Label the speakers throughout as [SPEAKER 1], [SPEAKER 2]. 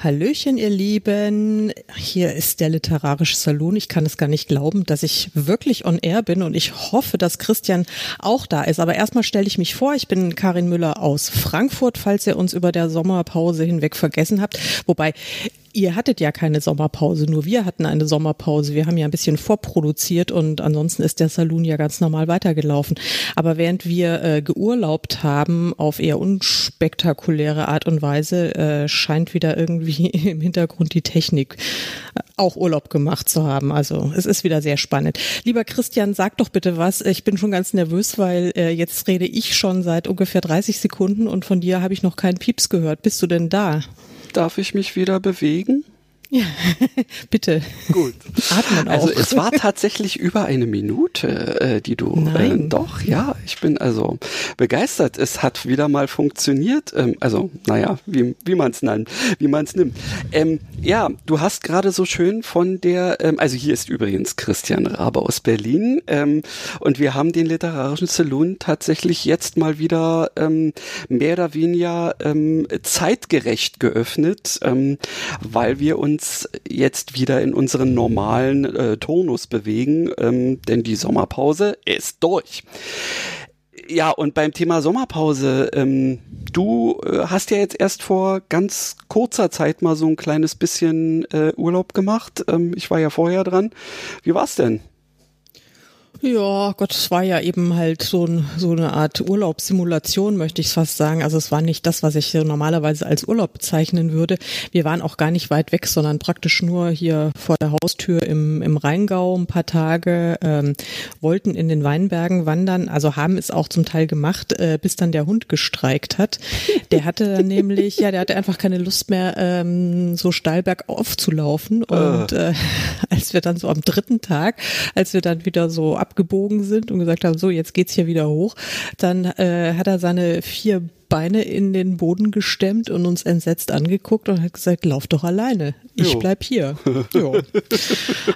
[SPEAKER 1] Hallöchen, ihr Lieben. Hier ist der literarische Salon. Ich kann es gar nicht glauben, dass ich wirklich on air bin und ich hoffe, dass Christian auch da ist. Aber erstmal stelle ich mich vor. Ich bin Karin Müller aus Frankfurt, falls ihr uns über der Sommerpause hinweg vergessen habt. Wobei ihr hattet ja keine Sommerpause, nur wir hatten eine Sommerpause. Wir haben ja ein bisschen vorproduziert und ansonsten ist der Saloon ja ganz normal weitergelaufen. Aber während wir äh, geurlaubt haben auf eher unspektakuläre Art und Weise, äh, scheint wieder irgendwie im Hintergrund die Technik äh, auch Urlaub gemacht zu haben. Also es ist wieder sehr spannend. Lieber Christian, sag doch bitte was. Ich bin schon ganz nervös, weil äh, jetzt rede ich schon seit ungefähr 30 Sekunden und von dir habe ich noch keinen Pieps gehört. Bist du denn da?
[SPEAKER 2] Darf ich mich wieder bewegen?
[SPEAKER 1] Ja, bitte.
[SPEAKER 2] Gut. Atmen auch. Also es war tatsächlich über eine Minute, äh, die du. Äh, Nein. Äh, doch, ja. Ich bin also begeistert. Es hat wieder mal funktioniert. Ähm, also, naja, wie, wie man es nennt, wie man es nimmt. Ähm, ja, du hast gerade so schön von der, ähm, also hier ist übrigens Christian Rabe aus Berlin. Ähm, und wir haben den literarischen Saloon tatsächlich jetzt mal wieder ähm, mehr oder weniger ähm, zeitgerecht geöffnet, ähm, weil wir uns uns jetzt wieder in unseren normalen äh, Tonus bewegen, ähm, denn die Sommerpause ist durch. Ja, und beim Thema Sommerpause, ähm, du äh, hast ja jetzt erst vor ganz kurzer Zeit mal so ein kleines bisschen äh, Urlaub gemacht. Ähm, ich war ja vorher dran. Wie war's denn?
[SPEAKER 1] Ja, Gott, es war ja eben halt so, ein, so eine Art Urlaubssimulation, möchte ich fast sagen. Also es war nicht das, was ich normalerweise als Urlaub bezeichnen würde. Wir waren auch gar nicht weit weg, sondern praktisch nur hier vor der Haustür im, im Rheingau ein paar Tage, ähm, wollten in den Weinbergen wandern, also haben es auch zum Teil gemacht, äh, bis dann der Hund gestreikt hat. Der hatte dann nämlich, ja, der hatte einfach keine Lust mehr, ähm, so steil bergauf zu laufen. Und äh, als wir dann so am dritten Tag, als wir dann wieder so abgebogen sind und gesagt haben, so, jetzt geht's hier wieder hoch, dann äh, hat er seine vier Beine in den Boden gestemmt und uns entsetzt angeguckt und hat gesagt, lauf doch alleine. Ich jo. bleib hier. jo.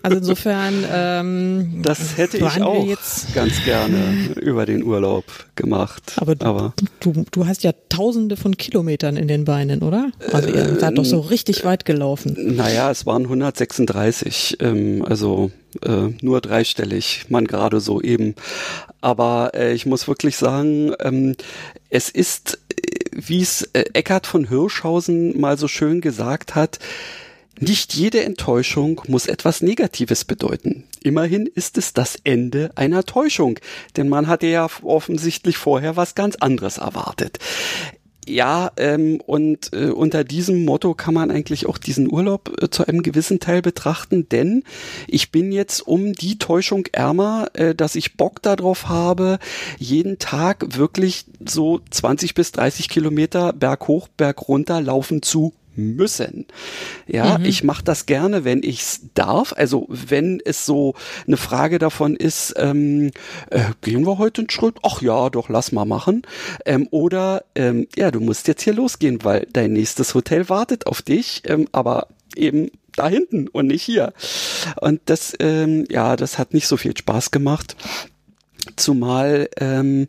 [SPEAKER 1] Also insofern ähm,
[SPEAKER 2] Das hätte ich auch jetzt ganz gerne über den Urlaub gemacht.
[SPEAKER 1] Aber, du, aber du, du hast ja tausende von Kilometern in den Beinen, oder? Also ihr äh, seid doch so richtig weit gelaufen.
[SPEAKER 2] Naja, es waren 136, ähm, also äh, nur dreistellig, man gerade so eben. Aber äh, ich muss wirklich sagen, ähm, es ist, äh, wie es äh, Eckhard von Hirschhausen mal so schön gesagt hat, nicht jede Enttäuschung muss etwas Negatives bedeuten. Immerhin ist es das Ende einer Täuschung, denn man hatte ja offensichtlich vorher was ganz anderes erwartet. Ja, ähm, und äh, unter diesem Motto kann man eigentlich auch diesen Urlaub äh, zu einem gewissen Teil betrachten, denn ich bin jetzt um die Täuschung ärmer, äh, dass ich Bock darauf habe, jeden Tag wirklich so 20 bis 30 Kilometer berghoch, bergunter laufen zu müssen. Ja, mhm. ich mache das gerne, wenn ich's darf. Also wenn es so eine Frage davon ist, ähm, äh, gehen wir heute einen Schritt? Ach ja, doch, lass mal machen. Ähm, oder ähm, ja, du musst jetzt hier losgehen, weil dein nächstes Hotel wartet auf dich, ähm, aber eben da hinten und nicht hier. Und das, ähm, ja, das hat nicht so viel Spaß gemacht. Zumal ähm,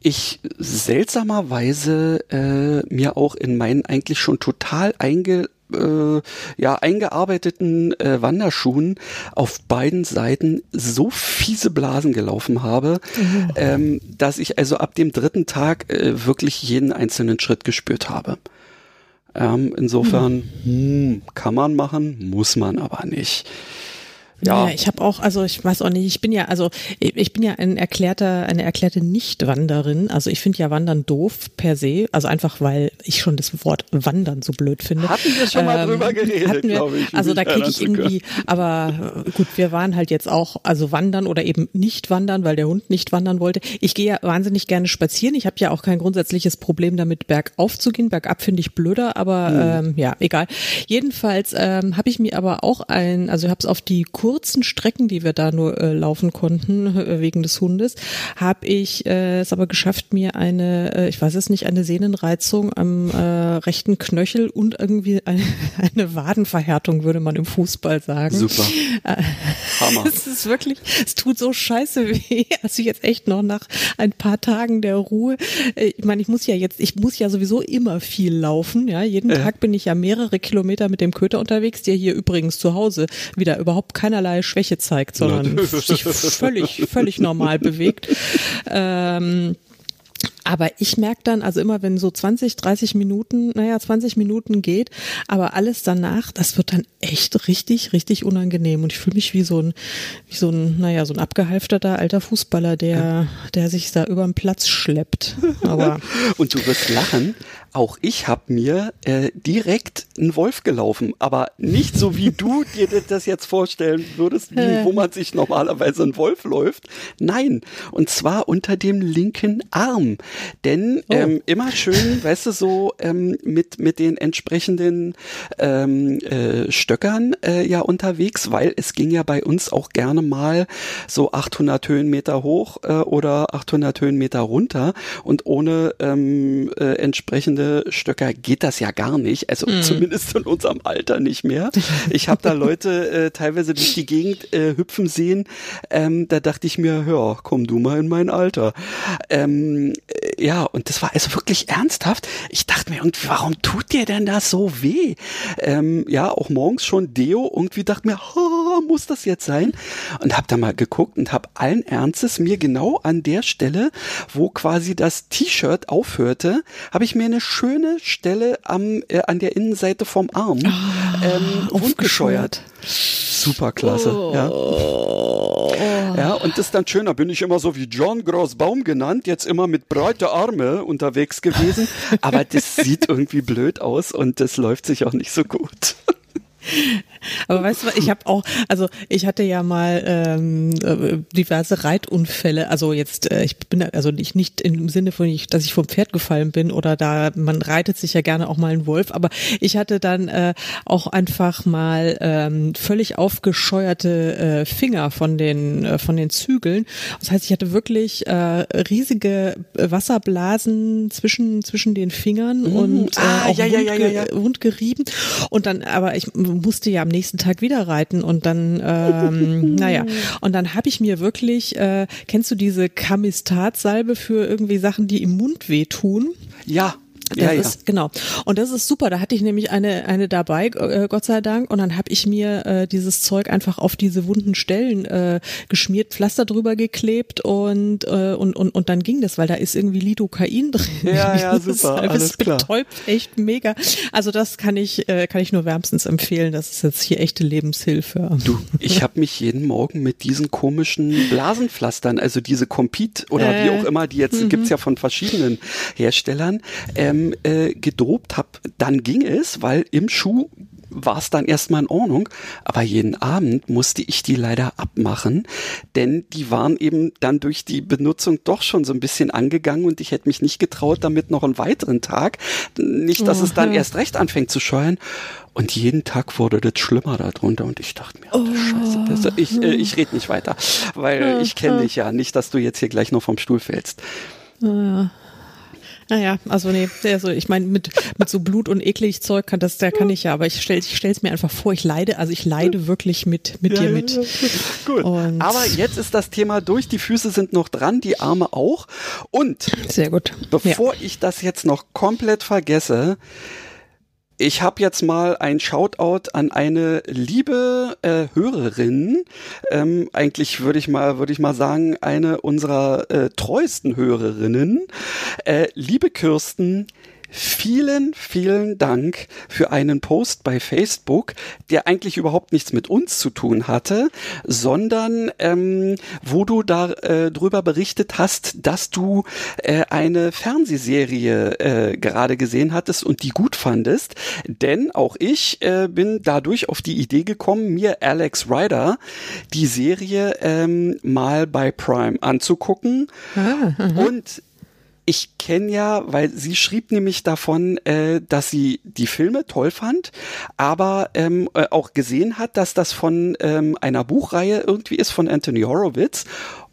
[SPEAKER 2] ich seltsamerweise äh, mir auch in meinen eigentlich schon total einge äh, ja, eingearbeiteten äh, Wanderschuhen auf beiden Seiten so fiese Blasen gelaufen habe, mhm. ähm, dass ich also ab dem dritten Tag äh, wirklich jeden einzelnen Schritt gespürt habe. Ähm, insofern mhm. hm, kann man machen, muss man aber nicht.
[SPEAKER 1] Ja, ja ich habe auch, also ich weiß auch nicht, ich bin ja, also ich bin ja ein erklärter, eine erklärte Nicht-Wanderin. Also ich finde ja Wandern doof per se, also einfach weil ich schon das Wort Wandern so blöd finde.
[SPEAKER 2] Hatten wir schon ähm, mal drüber geredet, glaube ich.
[SPEAKER 1] Also da kriege ich irgendwie, aber gut, wir waren halt jetzt auch, also wandern oder eben nicht wandern, weil der Hund nicht wandern wollte. Ich gehe ja wahnsinnig gerne spazieren. Ich habe ja auch kein grundsätzliches Problem damit, bergauf zu gehen. Bergab finde ich blöder, aber hm. ähm, ja, egal. Jedenfalls ähm, habe ich mir aber auch ein, also ich habe es auf die Kur kurzen Strecken, die wir da nur äh, laufen konnten äh, wegen des Hundes, habe ich äh, es aber geschafft, mir eine, äh, ich weiß es nicht, eine Sehnenreizung am äh, rechten Knöchel und irgendwie eine, eine Wadenverhärtung, würde man im Fußball sagen.
[SPEAKER 2] Super.
[SPEAKER 1] Äh,
[SPEAKER 2] Hammer.
[SPEAKER 1] Es ist wirklich, es tut so scheiße weh. Also jetzt echt noch nach ein paar Tagen der Ruhe. Äh, Ich meine, ich muss ja jetzt, ich muss ja sowieso immer viel laufen. Ja, jeden
[SPEAKER 2] Ja.
[SPEAKER 1] Tag bin ich ja mehrere Kilometer mit dem Köter unterwegs, der hier übrigens zu Hause wieder überhaupt keinerlei Schwäche zeigt, sondern sich völlig, völlig normal bewegt. Ähm, aber ich merke dann, also immer wenn so 20, 30 Minuten, naja, 20 Minuten geht, aber alles danach, das wird dann echt richtig, richtig unangenehm. Und ich fühle mich wie so ein, wie so ein, naja, so ein abgehalfterter alter Fußballer, der, der sich da über den Platz schleppt. Aber
[SPEAKER 2] Und du wirst lachen, auch ich habe mir äh, direkt einen Wolf gelaufen, aber nicht so wie du dir das jetzt vorstellen würdest, wie, wo man sich normalerweise einen Wolf läuft. Nein, und zwar unter dem linken Arm. Denn
[SPEAKER 1] Oh.
[SPEAKER 2] ähm, immer schön, weißt du, so ähm, mit, mit den entsprechenden ähm, äh, Stöckern äh, ja unterwegs, weil es ging ja bei uns auch gerne mal so 800 Höhenmeter hoch äh, oder 800 Höhenmeter runter und ohne ähm, äh, entsprechende Stöcker geht das ja gar nicht, also zumindest in unserem Alter nicht mehr. Ich habe da Leute äh, teilweise durch die Gegend äh, hüpfen sehen, ähm, da dachte ich mir, ja, komm du mal in mein Alter. Ähm, äh, ja, und das war also wirklich ernsthaft. Ich dachte mir irgendwie, warum tut dir denn das so weh? Ähm, ja, auch morgens schon Deo. Irgendwie dachte mir, muss das jetzt sein? Und habe da mal geguckt und habe allen Ernstes mir genau an der Stelle, wo quasi das T-Shirt aufhörte, habe ich mir eine schöne Stelle am äh, an der Innenseite vom Arm ähm, wundgescheuert. Super klasse. Ja. Ja, und das ist dann schön, da bin ich immer so wie John Grossbaum genannt, jetzt immer mit breite Arme unterwegs gewesen, aber das sieht irgendwie blöd aus und das läuft sich auch nicht so gut.
[SPEAKER 1] Aber weißt du was, ich habe auch, also ich hatte ja mal ähm, äh, diverse Reitunfälle, also jetzt, äh, ich bin also nicht, nicht im Sinne von, ich, dass ich vom Pferd gefallen bin oder da, man reitet sich ja gerne auch mal einen Wolf, aber ich hatte dann äh, auch einfach mal ähm, völlig aufgescheuerte äh, Finger von den, äh, von den Zügeln. Das heißt, ich hatte wirklich äh, riesige Wasserblasen zwischen, zwischen den Fingern und äh,
[SPEAKER 2] Ah,
[SPEAKER 1] auch
[SPEAKER 2] ja, ja, ja, ja,
[SPEAKER 1] wundge-
[SPEAKER 2] ja.
[SPEAKER 1] wundgerieben. Und dann, aber ich musste ja am nächsten Tag wieder reiten und dann, ähm, naja, und dann habe ich mir wirklich, äh, kennst du diese Kamistat-Salbe für irgendwie Sachen, die im Mund wehtun?
[SPEAKER 2] Ja,
[SPEAKER 1] Das
[SPEAKER 2] ja, ja.
[SPEAKER 1] ist, genau. Und das ist super. Da hatte ich nämlich eine, eine dabei, äh, Gott sei Dank. Und dann habe ich mir äh, dieses Zeug einfach auf diese wunden Stellen äh, geschmiert, Pflaster drüber geklebt und, äh, und, und, und dann ging das, weil da ist irgendwie Lidocain drin.
[SPEAKER 2] Ja, ja,
[SPEAKER 1] Das
[SPEAKER 2] super,
[SPEAKER 1] halt-
[SPEAKER 2] alles
[SPEAKER 1] das
[SPEAKER 2] klar.
[SPEAKER 1] betäubt echt mega. Also das kann ich, äh, kann ich nur wärmstens empfehlen. Das ist jetzt hier echte Lebenshilfe.
[SPEAKER 2] Du, ich habe mich jeden Morgen mit diesen komischen Blasenpflastern, also diese Compete oder wie
[SPEAKER 1] Äh,
[SPEAKER 2] auch immer, die jetzt gibt's ja von verschiedenen Herstellern, ähm, äh, gedopt hab. Dann ging es, weil im Schuh war es dann erstmal in Ordnung, aber jeden Abend musste ich die leider abmachen, denn die waren eben dann durch die Benutzung doch schon so ein bisschen angegangen und ich hätte mich nicht getraut, damit noch einen weiteren Tag, nicht, dass es dann
[SPEAKER 1] Mhm.
[SPEAKER 2] erst recht anfängt zu scheuern. Und jeden Tag wurde das schlimmer darunter und ich dachte mir, du Scheiße, besser. Ich, äh, ich rede nicht weiter, weil ich kenne dich ja, nicht, dass du jetzt hier gleich noch vom Stuhl fällst.
[SPEAKER 1] Naja, also nee, also ich meine, mit, mit so Blut und eklig Zeug kann das, da kann ich ja, aber ich stell ich stell's mir einfach vor, ich leide, also ich leide wirklich mit, mit dir mit.
[SPEAKER 2] Gut.
[SPEAKER 1] Und-
[SPEAKER 2] Aber jetzt ist das Thema durch, die Füße sind noch dran, die Arme auch. Und
[SPEAKER 1] Sehr gut.
[SPEAKER 2] Bevor ich das jetzt noch komplett vergesse, ich habe jetzt mal ein Shoutout an eine liebe äh, Hörerin. Ähm, eigentlich würde ich mal, würde ich mal sagen, eine unserer äh, treuesten Hörerinnen. Äh, liebe Kirsten, Vielen, vielen Dank für einen Post bei Facebook, der eigentlich überhaupt nichts mit uns zu tun hatte, sondern ähm, wo du da äh, berichtet hast, dass du äh, eine Fernsehserie äh, gerade gesehen hattest und die gut fandest. Denn auch ich äh, bin dadurch auf die Idee gekommen, mir Alex Rider die Serie ähm, mal bei Prime anzugucken. und ich kenne ja, weil sie schrieb nämlich davon, äh, dass sie die Filme toll fand, aber ähm, äh, auch gesehen hat, dass das von ähm, einer Buchreihe irgendwie ist von Anthony Horowitz.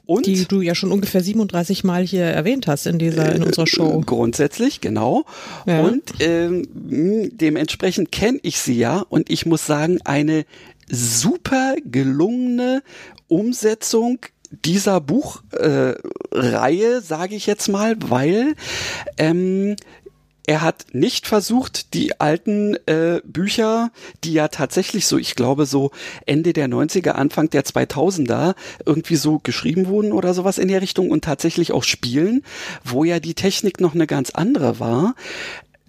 [SPEAKER 1] Und, die du ja schon ungefähr 37 Mal hier erwähnt hast in dieser in unserer Show.
[SPEAKER 2] Äh, grundsätzlich, genau. Ja. Und ähm, dementsprechend kenne ich sie ja und ich muss sagen, eine super gelungene Umsetzung dieser Buchreihe, äh, sage ich jetzt mal, weil ähm, er hat nicht versucht, die alten äh, Bücher, die ja tatsächlich so, ich glaube, so Ende der 90er, Anfang der 2000er irgendwie so geschrieben wurden oder sowas in der Richtung und tatsächlich auch spielen, wo ja die Technik noch eine ganz andere war,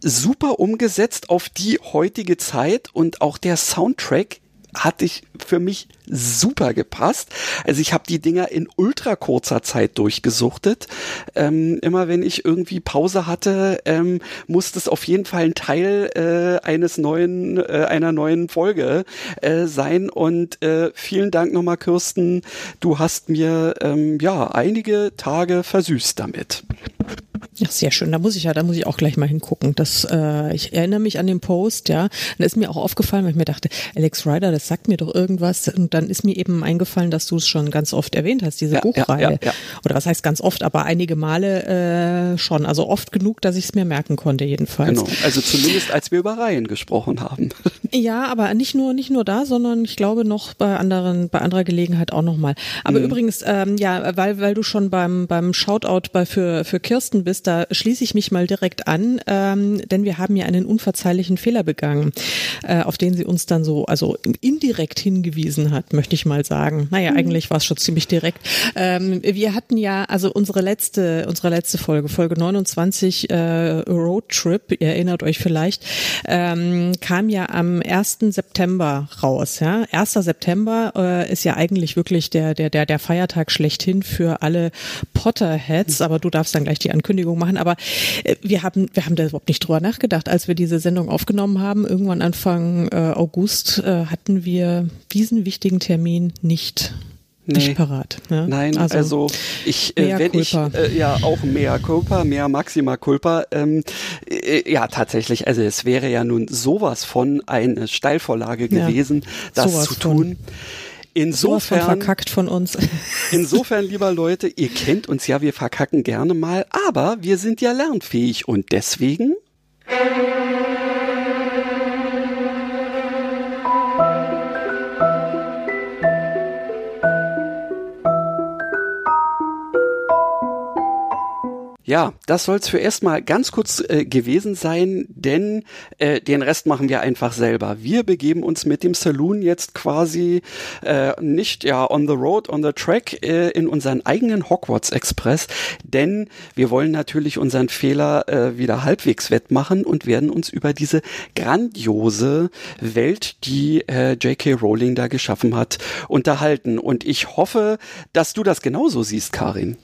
[SPEAKER 2] super umgesetzt auf die heutige Zeit und auch der Soundtrack hatte ich für mich super gepasst. Also ich habe die Dinger in ultra kurzer Zeit durchgesuchtet. Ähm, immer wenn ich irgendwie Pause hatte, ähm, musste es auf jeden Fall ein Teil äh, eines neuen, äh, einer neuen Folge äh, sein. Und äh, vielen Dank nochmal, Kirsten. Du hast mir ähm, ja einige Tage versüßt damit.
[SPEAKER 1] Ja, sehr schön. Da muss ich ja, da muss ich auch gleich mal hingucken. Das, äh, ich erinnere mich an den Post, ja. Da ist mir auch aufgefallen, weil ich mir dachte, Alex Ryder, das sagt mir doch irgendwas. Und dann ist mir eben eingefallen, dass du es schon ganz oft erwähnt hast, diese ja, Buchreihe. Ja, ja, Oder was heißt ganz oft, aber einige Male äh, schon. Also oft genug, dass ich es mir merken konnte, jedenfalls. Genau.
[SPEAKER 2] Also zumindest als wir über Reihen gesprochen haben.
[SPEAKER 1] Ja, aber nicht nur, nicht nur da, sondern ich glaube noch bei anderen, bei anderer Gelegenheit auch nochmal. Aber mhm. übrigens, ähm, ja, weil, weil du schon beim, beim Shoutout bei, für, für Kirsten bist, da schließe ich mich mal direkt an, ähm, denn wir haben ja einen unverzeihlichen Fehler begangen, äh, auf den sie uns dann so, also indirekt hingewiesen hat, möchte ich mal sagen. Naja, mhm. eigentlich war es schon ziemlich direkt. Ähm, wir hatten ja, also unsere letzte, unsere letzte Folge, Folge 29, äh, Road Trip, ihr erinnert euch vielleicht, ähm, kam ja am 1. September raus. Ja? 1. September äh, ist ja eigentlich wirklich der, der, der, der Feiertag schlechthin für alle Potterheads, mhm. aber du darfst dann gleich die Ankündigung machen, aber äh, wir haben, wir haben da überhaupt nicht drüber nachgedacht. Als wir diese Sendung aufgenommen haben, irgendwann Anfang äh, August, äh, hatten wir diesen wichtigen Termin nicht Nee. nicht parat.
[SPEAKER 2] Ja? Nein, also, also ich, äh, wenn culpa. ich, äh, ja, auch mehr Culpa, mehr Maxima Culpa, ähm, äh, ja, tatsächlich, also es wäre ja nun sowas von eine Steilvorlage gewesen, ja, das zu tun. Von.
[SPEAKER 1] Insofern verkackt von uns.
[SPEAKER 2] Insofern, lieber Leute, ihr kennt uns ja, wir verkacken gerne mal, aber wir sind ja lernfähig und deswegen Ja, das soll es für erstmal ganz kurz äh, gewesen sein, denn äh, den Rest machen wir einfach selber. Wir begeben uns mit dem Saloon jetzt quasi äh, nicht ja on the road, on the track äh, in unseren eigenen Hogwarts Express, denn wir wollen natürlich unseren Fehler äh, wieder halbwegs wettmachen und werden uns über diese grandiose Welt, die äh, J.K. Rowling da geschaffen hat, unterhalten. Und ich hoffe, dass du das genauso siehst, Karin.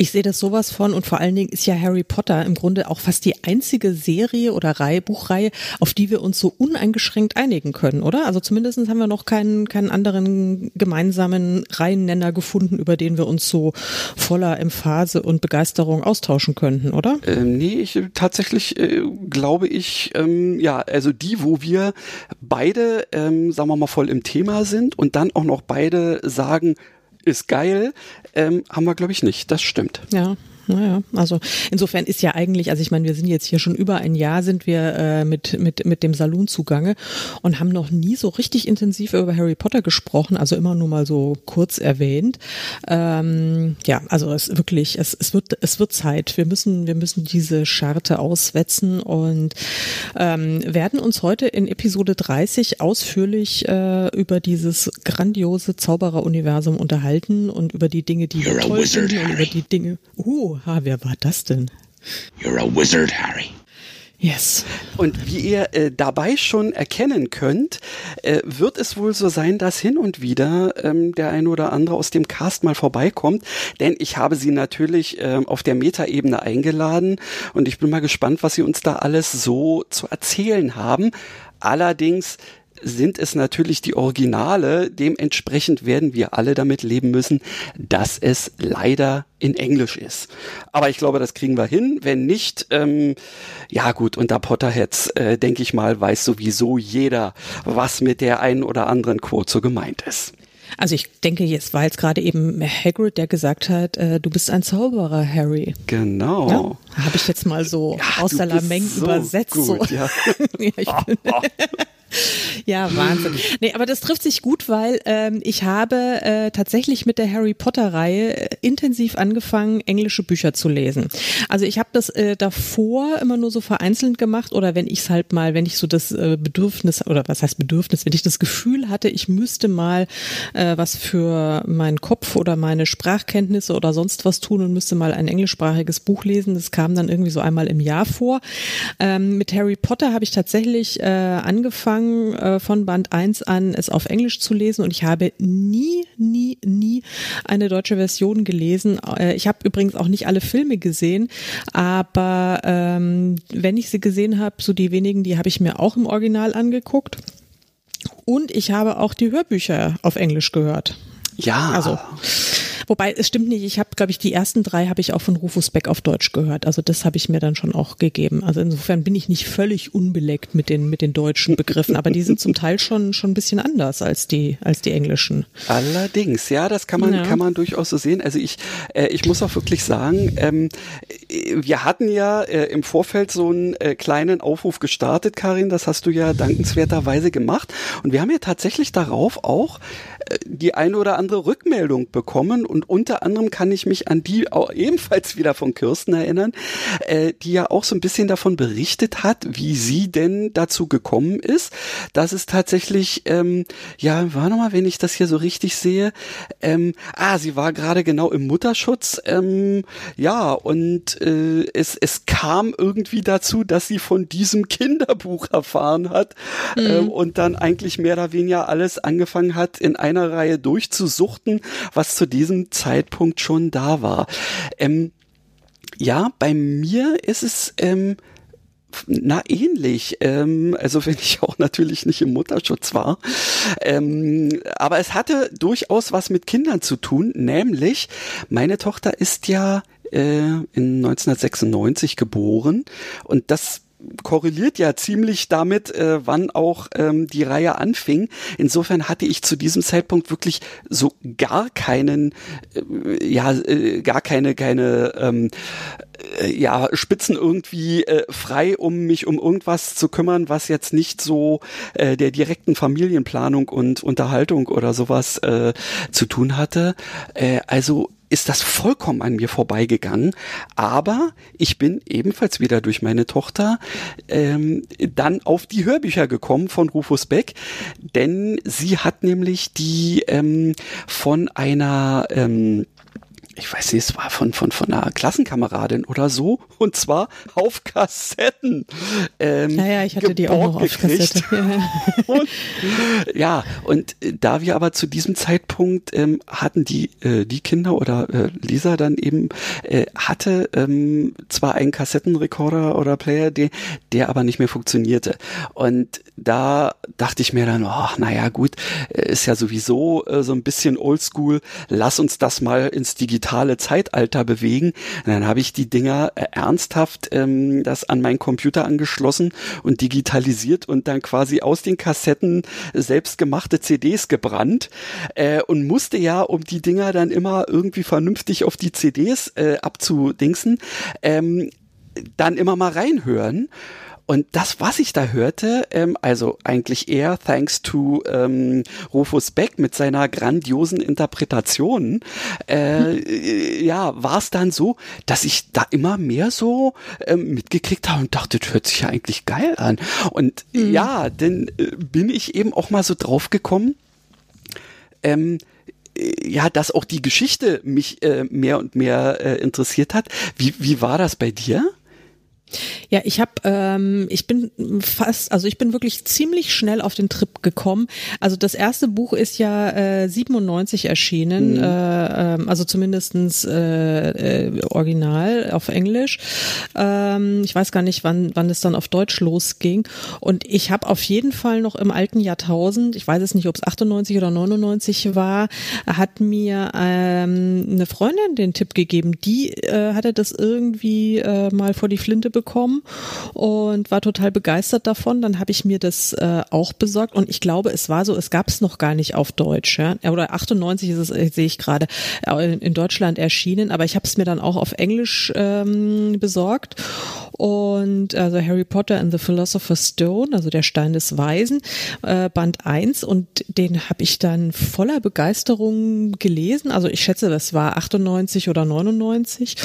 [SPEAKER 1] Ich sehe das sowas von und vor allen Dingen ist ja Harry Potter im Grunde auch fast die einzige Serie oder Reihe, Buchreihe, auf die wir uns so uneingeschränkt einigen können, oder? Also zumindest haben wir noch keinen, keinen anderen gemeinsamen Reihennenner gefunden, über den wir uns so voller Emphase und Begeisterung austauschen könnten, oder?
[SPEAKER 2] Ähm, nee, ich tatsächlich äh, glaube ich, ähm, ja, also die, wo wir beide, ähm, sagen wir mal, voll im Thema sind und dann auch noch beide sagen, ist geil, ähm, haben wir, glaube ich, nicht. Das stimmt.
[SPEAKER 1] Ja, naja, also insofern ist ja eigentlich, also ich meine, wir sind jetzt hier schon über ein Jahr sind wir äh, mit, mit, mit dem Saloon zugange und haben noch nie so richtig intensiv über Harry Potter gesprochen, also immer nur mal so kurz erwähnt. Ähm, ja, also es wirklich, es, es wird, es wird Zeit. Wir müssen, wir müssen diese Scharte auswetzen und ähm, werden uns heute in Episode 30 ausführlich äh, über dieses grandiose Zaubereruniversum unterhalten und über die Dinge, die wir toll finden und über die Dinge. Uh, Oha, wer war das denn? You're a wizard, Harry.
[SPEAKER 2] Yes. Und wie ihr äh, dabei schon erkennen könnt, äh, wird es wohl so sein, dass hin und wieder ähm, der ein oder andere aus dem Cast mal vorbeikommt, denn ich habe sie natürlich äh, auf der Metaebene eingeladen und ich bin mal gespannt, was sie uns da alles so zu erzählen haben. Allerdings sind es natürlich die Originale. Dementsprechend werden wir alle damit leben müssen, dass es leider in Englisch ist. Aber ich glaube, das kriegen wir hin. Wenn nicht, ähm, ja gut, unter Potterheads, äh, denke ich mal, weiß sowieso jeder, was mit der einen oder anderen Quote so gemeint ist.
[SPEAKER 1] Also ich denke, jetzt war jetzt gerade eben Hagrid, der gesagt hat, äh, du bist ein Zauberer, Harry.
[SPEAKER 2] Genau.
[SPEAKER 1] Ja, Habe ich jetzt mal so ja, aus der Lameng so übersetzt. Gut, so. Ja. ja, ich bin ja, Wahnsinn. Nee, aber das trifft sich gut, weil ähm, ich habe äh, tatsächlich mit der Harry Potter-Reihe äh, intensiv angefangen, englische Bücher zu lesen. Also ich habe das äh, davor immer nur so vereinzelt gemacht oder wenn ich es halt mal, wenn ich so das äh, Bedürfnis oder was heißt Bedürfnis, wenn ich das Gefühl hatte, ich müsste mal äh, was für meinen Kopf oder meine Sprachkenntnisse oder sonst was tun und müsste mal ein englischsprachiges Buch lesen. Das kam dann irgendwie so einmal im Jahr vor. Ähm, mit Harry Potter habe ich tatsächlich äh, angefangen angefangen, äh, von Band 1 an es auf Englisch zu lesen und ich habe nie, nie, nie eine deutsche Version gelesen. Äh, ich habe übrigens auch nicht alle Filme gesehen, aber ähm, wenn ich sie gesehen habe, so die wenigen, die habe ich mir auch im Original angeguckt. Und ich habe auch die Hörbücher auf Englisch gehört.
[SPEAKER 2] Ja.
[SPEAKER 1] Also Wobei, es stimmt nicht, ich habe, glaube ich, die ersten drei habe ich auch von Rufus Beck auf Deutsch gehört. Also das habe ich mir dann schon auch gegeben. Also insofern bin ich nicht völlig unbeleckt mit den, mit den deutschen Begriffen, aber die sind zum Teil schon, schon ein bisschen anders als die, als die englischen.
[SPEAKER 2] Allerdings, ja, das kann man, ja. kann man durchaus so sehen. Also ich, äh, ich muss auch wirklich sagen, ähm, wir hatten ja äh, im Vorfeld so einen äh, kleinen Aufruf gestartet, Karin, das hast du ja dankenswerterweise gemacht. Und wir haben ja tatsächlich darauf auch äh, die eine oder andere Rückmeldung bekommen. Und unter anderem kann ich mich an die auch ebenfalls wieder von Kirsten erinnern, äh, die ja auch so ein bisschen davon berichtet hat, wie sie denn dazu gekommen ist, dass es tatsächlich, ähm, ja, war nochmal, wenn ich das hier so richtig sehe, ähm, ah, sie war gerade genau im Mutterschutz, ähm, ja, und äh, es, es kam irgendwie dazu, dass sie von diesem Kinderbuch erfahren hat mhm. äh, und dann eigentlich mehr oder weniger alles angefangen hat, in einer Reihe durchzusuchten, was zu diesem Zeitpunkt schon da war. Ähm, ja, bei mir ist es ähm, na ähnlich. Ähm, also wenn ich auch natürlich nicht im Mutterschutz war. Ähm, aber es hatte durchaus was mit Kindern zu tun, nämlich meine Tochter ist ja äh, in 1996 geboren und das korreliert ja ziemlich damit, äh, wann auch ähm, die Reihe anfing. Insofern hatte ich zu diesem Zeitpunkt wirklich so gar keinen, äh, ja, äh, gar keine, keine, ähm, äh, ja, Spitzen irgendwie äh, frei, um mich um irgendwas zu kümmern, was jetzt nicht so äh, der direkten Familienplanung und Unterhaltung oder sowas äh, zu tun hatte. Äh, also ist das vollkommen an mir vorbeigegangen. Aber ich bin ebenfalls wieder durch meine Tochter ähm, dann auf die Hörbücher gekommen von Rufus Beck, denn sie hat nämlich die ähm, von einer ähm, ich weiß nicht, es war von, von, von einer Klassenkameradin oder so, und zwar auf Kassetten.
[SPEAKER 1] Ähm, ja, ja, ich hatte die auch noch auf Kassette.
[SPEAKER 2] und, ja, und äh, da wir aber zu diesem Zeitpunkt ähm, hatten die, äh, die Kinder oder äh, Lisa dann eben, äh, hatte ähm, zwar einen Kassettenrekorder oder Player, der, der aber nicht mehr funktionierte. Und da dachte ich mir dann, oh, naja, gut, äh, ist ja sowieso äh, so ein bisschen oldschool, lass uns das mal ins Digital digitale Zeitalter bewegen. Und dann habe ich die Dinger äh, ernsthaft ähm, das an meinen Computer angeschlossen und digitalisiert und dann quasi aus den Kassetten selbstgemachte CDs gebrannt äh, und musste ja, um die Dinger dann immer irgendwie vernünftig auf die CDs äh, abzudingsen, ähm, dann immer mal reinhören. Und das, was ich da hörte, ähm, also eigentlich eher thanks to ähm, Rufus Beck mit seiner grandiosen Interpretation, äh, hm. ja, war es dann so, dass ich da immer mehr so ähm, mitgekriegt habe und dachte, das hört sich ja eigentlich geil an. Und mhm. ja, dann äh, bin ich eben auch mal so drauf gekommen, ähm, äh, ja, dass auch die Geschichte mich äh, mehr und mehr äh, interessiert hat. Wie, wie war das bei dir?
[SPEAKER 1] Ja, ich habe, ähm, ich bin fast, also ich bin wirklich ziemlich schnell auf den Trip gekommen. Also das erste Buch ist ja äh, 97 erschienen, mhm. äh, äh, also zumindestens äh, äh, original auf Englisch. Ähm, ich weiß gar nicht, wann, wann es dann auf Deutsch losging. Und ich habe auf jeden Fall noch im alten Jahrtausend, ich weiß es nicht, ob es 98 oder 99 war, hat mir ähm, eine Freundin den Tipp gegeben. Die äh, hatte das irgendwie äh, mal vor die Flinte bekommen und war total begeistert davon. Dann habe ich mir das äh, auch besorgt und ich glaube, es war so, es gab es noch gar nicht auf Deutsch. Ja? Oder 98 ist es, äh, sehe ich gerade, äh, in Deutschland erschienen, aber ich habe es mir dann auch auf Englisch ähm, besorgt. Und also Harry Potter and the Philosopher's Stone, also der Stein des Weisen, äh, Band 1 und den habe ich dann voller Begeisterung gelesen. Also ich schätze, das war 98 oder 99.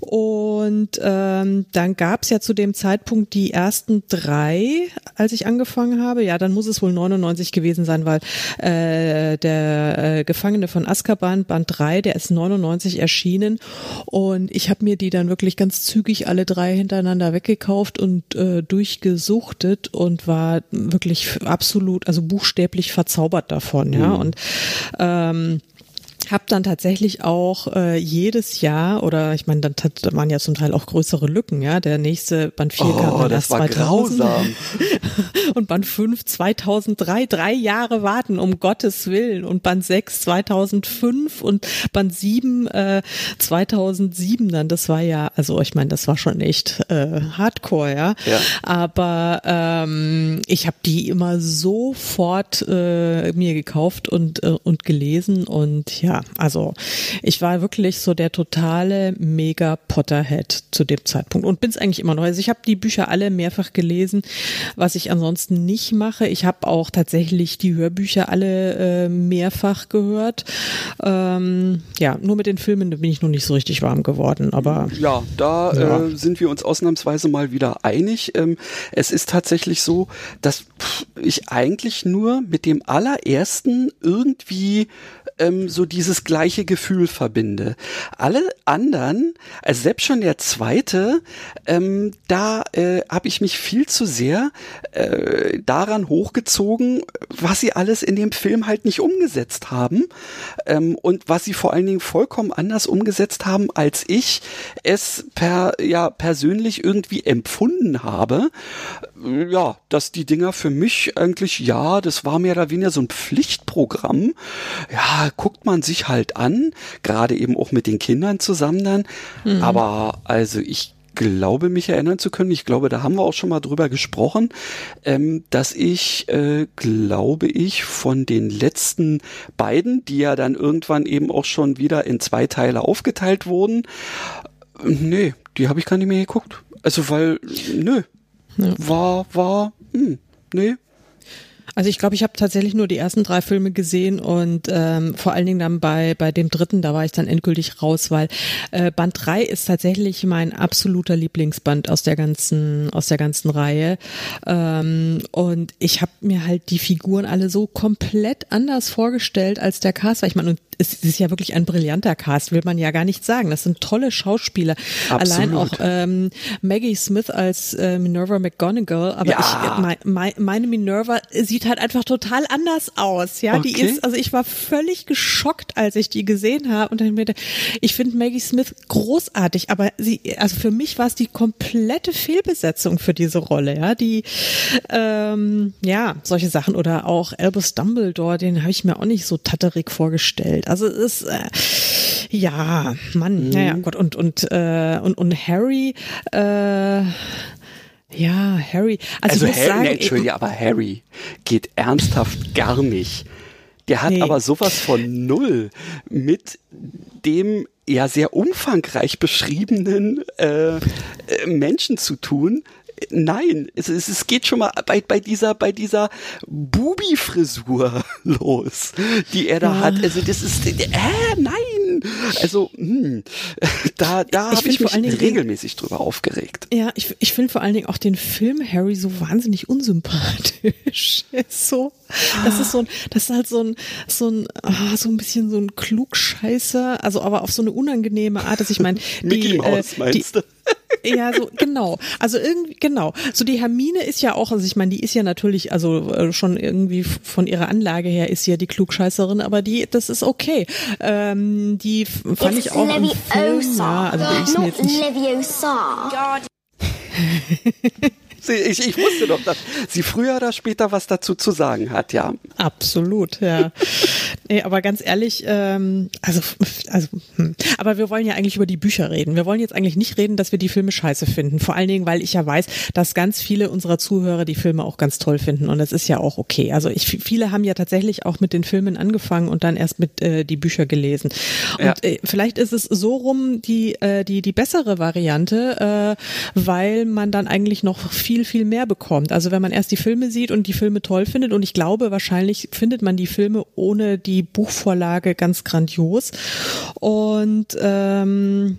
[SPEAKER 1] Und ähm, dann gab gab es ja zu dem Zeitpunkt die ersten drei, als ich angefangen habe. Ja, dann muss es wohl 99 gewesen sein, weil äh, der äh, Gefangene von Azkaban, Band 3, der ist 99 erschienen und ich habe mir die dann wirklich ganz zügig alle drei hintereinander weggekauft und äh, durchgesuchtet und war wirklich absolut, also buchstäblich verzaubert davon, ja. Mhm. Und ähm, habe dann tatsächlich auch äh, jedes Jahr oder ich meine, dann da waren ja zum Teil auch größere Lücken, ja. Der nächste Band 4 oh, kam dann erst 2000 und Band 5 2003, drei Jahre warten, um Gottes Willen und Band 6 2005 und Band 7 äh, 2007 dann, das war ja, also ich meine, das war schon echt äh, Hardcore, ja. ja. Aber ähm, ich habe die immer sofort äh, mir gekauft und, äh, und gelesen und ja, also ich war wirklich so der totale mega Potterhead zu dem Zeitpunkt und bin es eigentlich immer noch. Also ich habe die Bücher alle mehrfach gelesen, was ich ansonsten nicht mache. Ich habe auch tatsächlich die Hörbücher alle äh, mehrfach gehört. Ähm, ja, nur mit den Filmen bin ich noch nicht so richtig warm geworden, aber
[SPEAKER 2] ja, da ja. Äh, sind wir uns ausnahmsweise mal wieder einig. Ähm, es ist tatsächlich so, dass ich eigentlich nur mit dem allerersten irgendwie ähm, so dieses gleiche Gefühl verbinde. Alle anderen, also selbst schon der zweite, ähm, da äh, habe ich mich viel zu sehr äh, daran hochgezogen, was sie alles in dem Film halt nicht umgesetzt haben ähm, und was sie vor allen Dingen vollkommen anders umgesetzt haben, als ich es per ja persönlich irgendwie empfunden habe. Ja, dass die Dinger für mich eigentlich ja, das war mehr oder weniger so ein Pflichtprogramm. Ja, guckt man sich halt an, gerade eben auch mit den Kindern zusammen dann. Mhm. Aber also ich glaube, mich erinnern zu können, ich glaube, da haben wir auch schon mal drüber gesprochen, ähm, dass ich, äh, glaube ich, von den letzten beiden, die ja dann irgendwann eben auch schon wieder in zwei Teile aufgeteilt wurden, äh, nee, die habe ich gar nicht mehr geguckt. Also weil, nö, war, war, hm, nee,
[SPEAKER 1] also ich glaube, ich habe tatsächlich nur die ersten drei Filme gesehen und ähm, vor allen Dingen dann bei bei dem dritten, da war ich dann endgültig raus, weil äh, Band drei ist tatsächlich mein absoluter Lieblingsband aus der ganzen aus der ganzen Reihe ähm, und ich habe mir halt die Figuren alle so komplett anders vorgestellt als der Cast, weil ich meine, es ist ja wirklich ein brillanter Cast, will man ja gar nicht sagen. Das sind tolle Schauspieler. Absolut. Allein auch ähm, Maggie Smith als äh, Minerva McGonagall, aber ja. ich, mein, mein, meine Minerva sieht halt einfach total anders aus. Ja, okay. die ist, also ich war völlig geschockt, als ich die gesehen habe und dann mir, ich finde Maggie Smith großartig, aber sie, also für mich war es die komplette Fehlbesetzung für diese Rolle. Ja, die, ähm, ja, solche Sachen oder auch Albus Dumbledore, den habe ich mir auch nicht so tatterig vorgestellt. Also es ist äh, ja, Mann, mhm. naja, Gott und und äh, und und Harry äh, ja, Harry.
[SPEAKER 2] Also, also Harry, sagen, nee, Entschuldige, aber Harry geht ernsthaft gar nicht. Der hat nee. aber sowas von null mit dem ja sehr umfangreich beschriebenen äh, äh Menschen zu tun, nein, es, es, es geht schon mal bei, bei dieser, bei dieser Bubi-Frisur los, die er da ja. hat. Also das ist, äh, nein. Also, hm, da, da habe ich mich regelmäßig drüber aufgeregt.
[SPEAKER 1] Ja, ich, ich finde vor allen Dingen auch den Film Harry so wahnsinnig unsympathisch. so, das ist so ein, das ist halt so ein, so ein, ah, so ein bisschen so ein Klugscheißer, also aber auf so eine unangenehme Art, dass ich meine,
[SPEAKER 2] Mickey Mouse, äh, meinst
[SPEAKER 1] die,
[SPEAKER 2] du?
[SPEAKER 1] Ja, so genau. Also irgendwie genau. So die Hermine ist ja auch, also ich meine, die ist ja natürlich, also äh, schon irgendwie von ihrer Anlage her ist sie ja die Klugscheißerin, aber die, das ist okay. Ähm, die fand
[SPEAKER 3] It's
[SPEAKER 1] ich auch im Film,
[SPEAKER 3] Leviosa,
[SPEAKER 1] ja, also die ist mir
[SPEAKER 3] not
[SPEAKER 1] jetzt nicht
[SPEAKER 3] Leviosa.
[SPEAKER 2] Sie, ich, ich wusste doch, dass sie früher oder später was dazu zu sagen hat, ja.
[SPEAKER 1] Absolut, ja. Nee, aber ganz ehrlich, ähm, also, also, hm. aber wir wollen ja eigentlich über die Bücher reden. Wir wollen jetzt eigentlich nicht reden, dass wir die Filme scheiße finden. Vor allen Dingen, weil ich ja weiß, dass ganz viele unserer Zuhörer die Filme auch ganz toll finden und das ist ja auch okay. Also ich, viele haben ja tatsächlich auch mit den Filmen angefangen und dann erst mit äh, die Bücher gelesen. Und
[SPEAKER 2] Ja.
[SPEAKER 1] äh, vielleicht ist es so rum die äh, die die bessere Variante, äh, weil man dann eigentlich noch viel viel mehr bekommt. Also wenn man erst die Filme sieht und die Filme toll findet und ich glaube wahrscheinlich findet man die Filme ohne die Buchvorlage ganz grandios. Und ähm,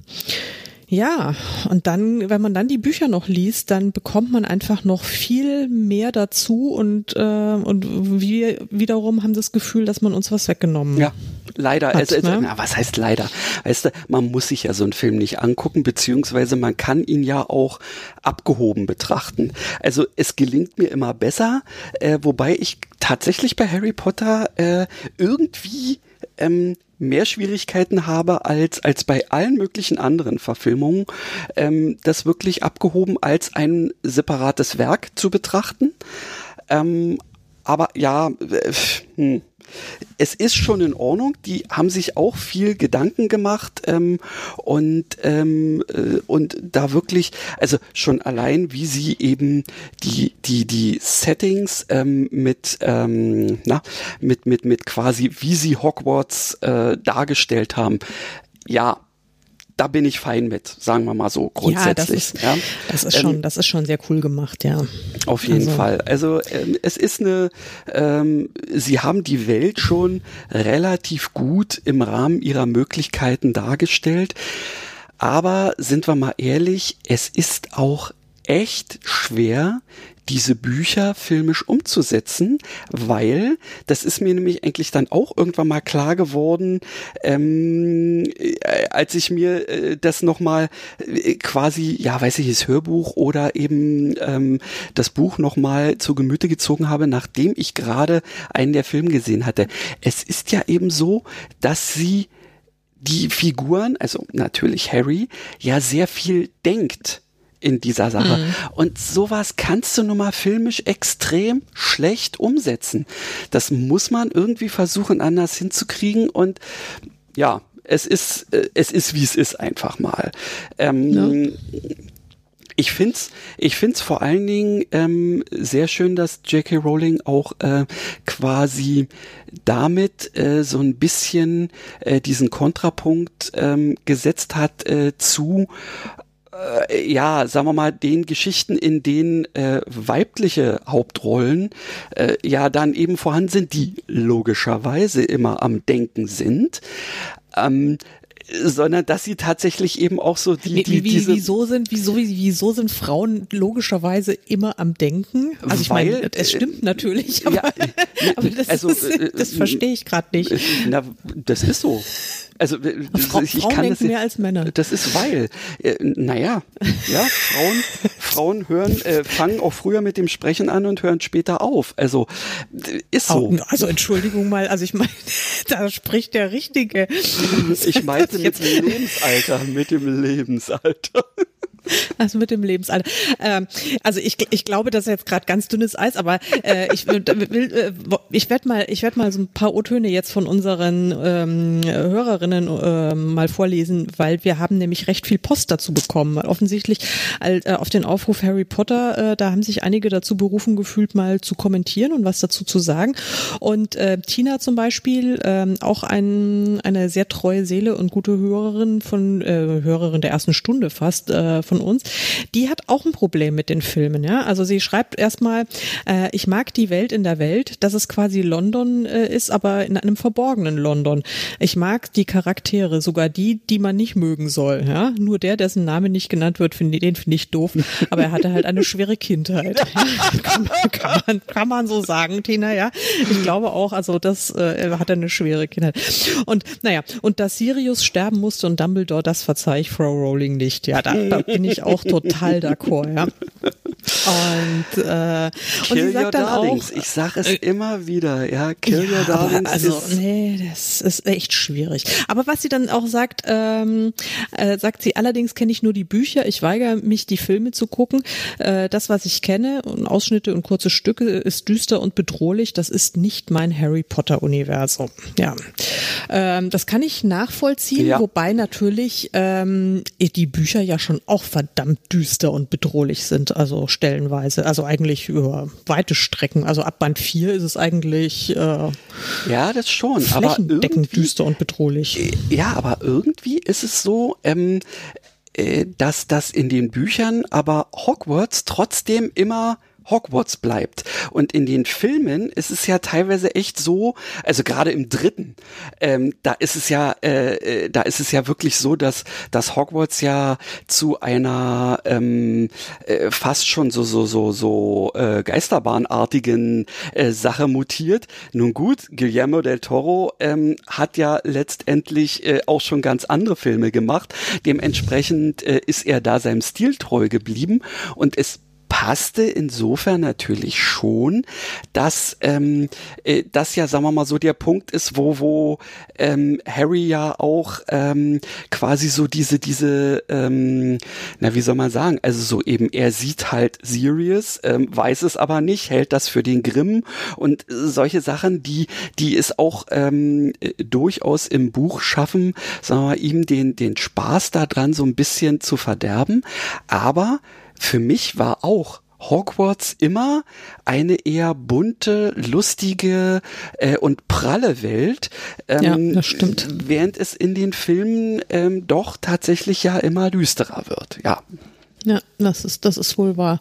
[SPEAKER 1] ja, und dann, wenn man dann die Bücher noch liest, dann bekommt man einfach noch viel mehr dazu und, äh, und wir wiederum haben das Gefühl, dass man uns was weggenommen
[SPEAKER 2] Ja, leider.
[SPEAKER 1] Hat,
[SPEAKER 2] also, also,
[SPEAKER 1] ne?
[SPEAKER 2] na, was heißt leider? Weißt du, man muss sich ja so einen Film nicht angucken, beziehungsweise man kann ihn ja auch abgehoben betrachten. Also es gelingt mir immer besser, äh, wobei ich tatsächlich bei Harry Potter äh, irgendwie ähm, mehr Schwierigkeiten habe als, als bei allen möglichen anderen Verfilmungen, ähm, das wirklich abgehoben als ein separates Werk zu betrachten. Ähm, aber ja, äh, hm. Es ist schon in Ordnung. Die haben sich auch viel Gedanken gemacht ähm, und ähm, äh, und da wirklich, also schon allein, wie sie eben die die die Settings ähm, mit ähm, na mit mit mit quasi wie sie Hogwarts äh, dargestellt haben. Ja, da bin ich fein mit, sagen wir mal so
[SPEAKER 1] Ja, das
[SPEAKER 2] grundsätzlich.
[SPEAKER 1] ist,
[SPEAKER 2] ja.
[SPEAKER 1] das ist
[SPEAKER 2] Ähm,
[SPEAKER 1] schon, das ist schon sehr cool gemacht, ja.
[SPEAKER 2] auf jeden
[SPEAKER 1] Also-
[SPEAKER 2] Fall. Also ähm, es ist eine, ähm, sie haben die Welt schon relativ gut im Rahmen ihrer Möglichkeiten dargestellt. Aber sind wir mal ehrlich, es ist auch echt schwer, diese Bücher filmisch umzusetzen, weil das ist mir nämlich eigentlich dann auch irgendwann mal klar geworden, ähm, äh, als ich mir äh, das nochmal äh, quasi, ja, weiß ich, das Hörbuch oder eben ähm, das Buch nochmal zu Gemüte gezogen habe, nachdem ich gerade einen der Filme gesehen hatte. Es ist ja eben so, dass sie die Figuren, also natürlich Harry, ja sehr viel denkt in dieser Sache. Und sowas kannst du nun mal filmisch extrem schlecht umsetzen. Das muss man irgendwie versuchen, anders hinzukriegen und ja, es ist, äh, es ist, wie es ist, einfach mal. Ähm, ich find's, ich find's vor allen Dingen ähm, sehr schön, dass J.K. Rowling auch äh, quasi damit äh, so ein bisschen äh, diesen Kontrapunkt ähm, gesetzt hat äh, zu äh, ja, sagen wir mal, den Geschichten, in denen äh, weibliche Hauptrollen äh, ja dann eben vorhanden sind, die logischerweise immer am Denken sind. Ähm, sondern dass sie tatsächlich eben auch so die,
[SPEAKER 1] Wie,
[SPEAKER 2] die
[SPEAKER 1] wie,
[SPEAKER 2] diese
[SPEAKER 1] wieso sind, wieso, wieso sind Frauen logischerweise immer am Denken? Also ich meine,
[SPEAKER 2] Weil,
[SPEAKER 1] es stimmt
[SPEAKER 2] äh,
[SPEAKER 1] natürlich, aber,
[SPEAKER 2] ja,
[SPEAKER 1] aber das,
[SPEAKER 2] also,
[SPEAKER 1] ist,
[SPEAKER 2] äh,
[SPEAKER 1] das verstehe ich gerade nicht.
[SPEAKER 2] Äh, Na, das ist so. Also äh,
[SPEAKER 1] Frau-
[SPEAKER 2] ich
[SPEAKER 1] Frauen
[SPEAKER 2] kann das
[SPEAKER 1] denken mehr als Männer.
[SPEAKER 2] Das ist weil, äh, naja, ja, Frauen, Frauen hören, äh, fangen auch früher mit dem Sprechen an und hören später auf. Also äh, ist so.
[SPEAKER 1] Also Entschuldigung mal, also ich meine, da spricht der Richtige.
[SPEAKER 2] Ich meinte mit dem Lebensalter, mit dem Lebensalter.
[SPEAKER 1] also mit dem Lebensalter. Ähm, also ich, ich glaube, das ist jetzt gerade ganz dünnes Eis, aber äh, ich will, äh, ich werde mal, ich werde mal so ein paar O-Töne jetzt von unseren ähm, Hörerinnen äh, mal vorlesen, weil wir haben nämlich recht viel Post dazu bekommen. Offensichtlich äh, auf den Aufruf Harry Potter, äh, da haben sich einige dazu berufen gefühlt, mal zu kommentieren und was dazu zu sagen. Und äh, Tina zum Beispiel, ähm, auch ein, eine sehr treue Seele und gute Hörerin von äh, Hörerin der ersten Stunde fast äh, von uns, die hat auch ein Problem mit den Filmen. Ja, also sie schreibt erstmal, äh, ich mag die Welt in der Welt, dass es quasi London äh, ist, aber in einem verborgenen London. Ich mag die Charaktere, sogar die, die man nicht mögen soll. Ja, nur der, dessen Name nicht genannt wird, finde den finde ich doof. Aber er hatte halt eine schwere Kindheit. kann, man, kann, man, kann man so sagen, Tina. Ja, ich glaube auch. Also das äh, er hatte eine schwere Kindheit. Und naja, und dass Sirius sterben musste und Dumbledore, das verzeih ich Frau Rowling nicht. Ja, da, da bin ich auch total d'accord, ja. Und, äh,
[SPEAKER 2] kill
[SPEAKER 1] und sie sagt
[SPEAKER 2] your
[SPEAKER 1] dann
[SPEAKER 2] darlings.
[SPEAKER 1] auch,
[SPEAKER 2] ich sage es immer wieder, ja, kill your
[SPEAKER 1] ja,
[SPEAKER 2] darlings.
[SPEAKER 1] aber also nee, das ist echt schwierig. Aber was sie dann auch sagt, ähm, äh, sagt sie, allerdings kenne ich nur die Bücher, ich weigere mich, die Filme zu gucken. Äh, das, was ich kenne, und Ausschnitte und kurze Stücke, ist düster und bedrohlich. Das ist nicht mein Harry Potter-Universum. Ja, ähm, das kann ich nachvollziehen,
[SPEAKER 2] Ja.
[SPEAKER 1] wobei natürlich ähm, die Bücher ja schon auch verdammt düster und bedrohlich sind, also stellenweise. Also eigentlich über weite Strecken. Also ab Band 4 ist es eigentlich äh,
[SPEAKER 2] ja, das schon, aber
[SPEAKER 1] flächendeckend
[SPEAKER 2] irgendwie,
[SPEAKER 1] düster und bedrohlich.
[SPEAKER 2] ja, aber irgendwie ist es so, ähm, äh, dass das in den Büchern aber Hogwarts trotzdem immer Hogwarts bleibt. Und in den Filmen ist es ja teilweise echt so, also gerade im dritten, ähm, da ist es ja, äh, äh, da ist es ja wirklich so, dass, dass Hogwarts ja zu einer ähm, äh, fast schon so so so so äh, Geisterbahnartigen äh, Sache mutiert. Nun gut, Guillermo del Toro ähm, hat ja letztendlich äh, auch schon ganz andere Filme gemacht. Dementsprechend äh, ist er da seinem Stil treu geblieben und es passte insofern natürlich schon, dass ähm, äh, das ja, sagen wir mal so, der Punkt ist, wo wo ähm, Harry ja auch ähm, quasi so diese diese ähm, na wie soll man sagen, also so eben er sieht halt Sirius, ähm, weiß es aber nicht, hält das für den Grimm und äh, solche Sachen, die die es auch ähm, äh, durchaus im Buch schaffen, sagen wir mal, ihm den den Spaß daran so ein bisschen zu verderben, aber für mich war auch Hogwarts immer eine eher bunte, lustige äh, und pralle Welt. Ähm,
[SPEAKER 1] Ja, das stimmt.
[SPEAKER 2] Während es in den Filmen ähm, doch tatsächlich ja immer düsterer wird. Ja.
[SPEAKER 1] Ja, das ist, das ist wohl wahr.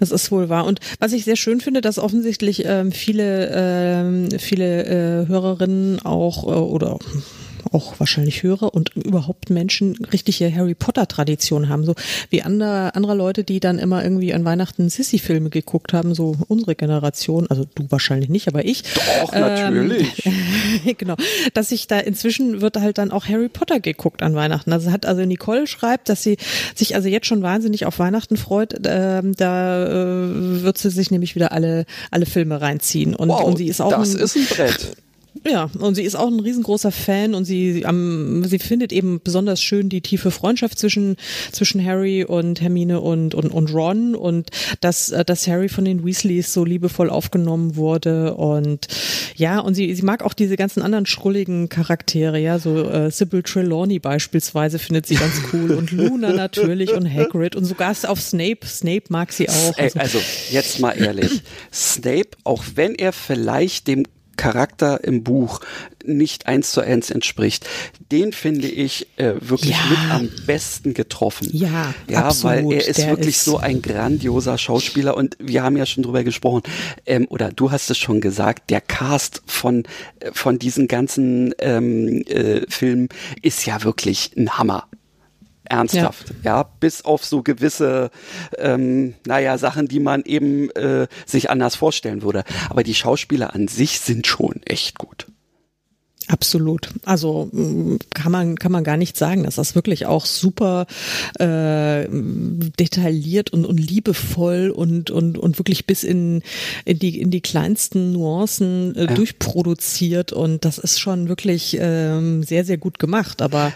[SPEAKER 1] Das ist wohl wahr. Und was ich sehr schön finde, dass offensichtlich ähm, viele, ähm, viele äh, Hörerinnen auch äh, oder auch wahrscheinlich Hörer und überhaupt Menschen richtige Harry Potter Tradition haben, so wie andere andere Leute, die dann immer irgendwie an Weihnachten Sissy Filme geguckt haben, so unsere Generation, also du wahrscheinlich nicht, aber ich.
[SPEAKER 2] Doch, natürlich.
[SPEAKER 1] Ähm, genau, dass ich da inzwischen wird halt dann auch Harry Potter geguckt an Weihnachten. Also hat also Nicole schreibt, dass sie sich also jetzt schon wahnsinnig auf Weihnachten freut. Ähm, da äh, wird sie sich nämlich wieder alle alle Filme reinziehen und,
[SPEAKER 2] Wow,
[SPEAKER 1] und sie ist auch
[SPEAKER 2] das
[SPEAKER 1] ein,
[SPEAKER 2] ist ein Brett.
[SPEAKER 1] ja, und sie ist auch ein riesengroßer Fan und sie, ähm, sie findet eben besonders schön die tiefe Freundschaft zwischen, zwischen Harry und Hermine und, und, und Ron und dass, äh, dass Harry von den Weasleys so liebevoll aufgenommen wurde und ja, und sie, sie mag auch diese ganzen anderen schrulligen Charaktere, ja, so äh, Sybil Trelawney beispielsweise findet sie ganz cool und Luna natürlich und Hagrid und sogar auf Snape, Snape mag sie auch.
[SPEAKER 2] Ey, also jetzt mal ehrlich, Snape, auch wenn er vielleicht dem Charakter im Buch nicht eins zu eins entspricht, den finde ich äh, wirklich
[SPEAKER 1] Ja.
[SPEAKER 2] mit am besten getroffen.
[SPEAKER 1] Ja,
[SPEAKER 2] ja,
[SPEAKER 1] absolut.
[SPEAKER 2] weil er ist
[SPEAKER 1] Der
[SPEAKER 2] wirklich
[SPEAKER 1] ist-
[SPEAKER 2] so ein grandioser Schauspieler und wir haben ja schon drüber gesprochen ähm, oder du hast es schon gesagt, der Cast von äh, von diesen ganzen ähm, äh, Filmen ist ja wirklich ein Hammer. Ernsthaft, ja. bis auf so gewisse, ähm, naja, Sachen, die man eben äh, sich anders vorstellen würde. Aber die Schauspieler an sich sind schon echt gut.
[SPEAKER 1] Absolut. Also mh, kann man kann man gar nicht sagen, dass das wirklich auch super äh, detailliert und, und liebevoll und und und wirklich bis in in die in die kleinsten Nuancen äh,
[SPEAKER 2] Ja.
[SPEAKER 1] durchproduziert und das ist schon wirklich ähm, sehr sehr gut gemacht, aber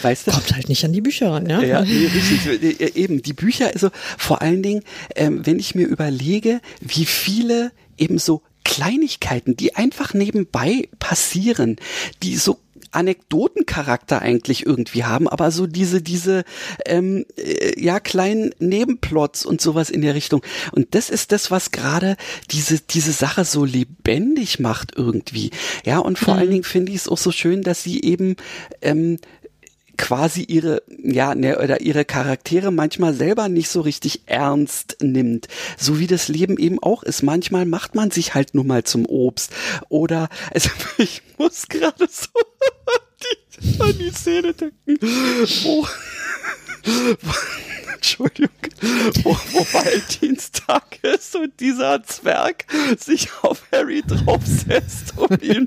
[SPEAKER 2] Weißt du?
[SPEAKER 1] kommt halt nicht an die Bücher ran, ja?
[SPEAKER 2] Ja, nee, richtig. Äh, Eben, die Bücher, also vor allen Dingen, ähm, wenn ich mir überlege, wie viele eben so Kleinigkeiten, die einfach nebenbei passieren, die so Anekdotencharakter eigentlich irgendwie haben, aber so diese, diese, ähm, äh, ja, kleinen Nebenplots und sowas in der Richtung. Und das ist das, was gerade diese, diese Sache so lebendig macht irgendwie. Ja, und vor allen Dingen finde ich es auch so schön, dass sie eben, ähm, quasi ihre, ja, ne, oder ihre Charaktere manchmal selber nicht so richtig ernst nimmt. So wie das Leben eben auch ist. Manchmal macht man sich halt nur mal zum Obst. Oder, also ich muss gerade so die, an die Szene denken, wo, Entschuldigung, wo, wo Valentinstag ist und dieser Zwerg sich auf Harry draufsetzt, um ihn,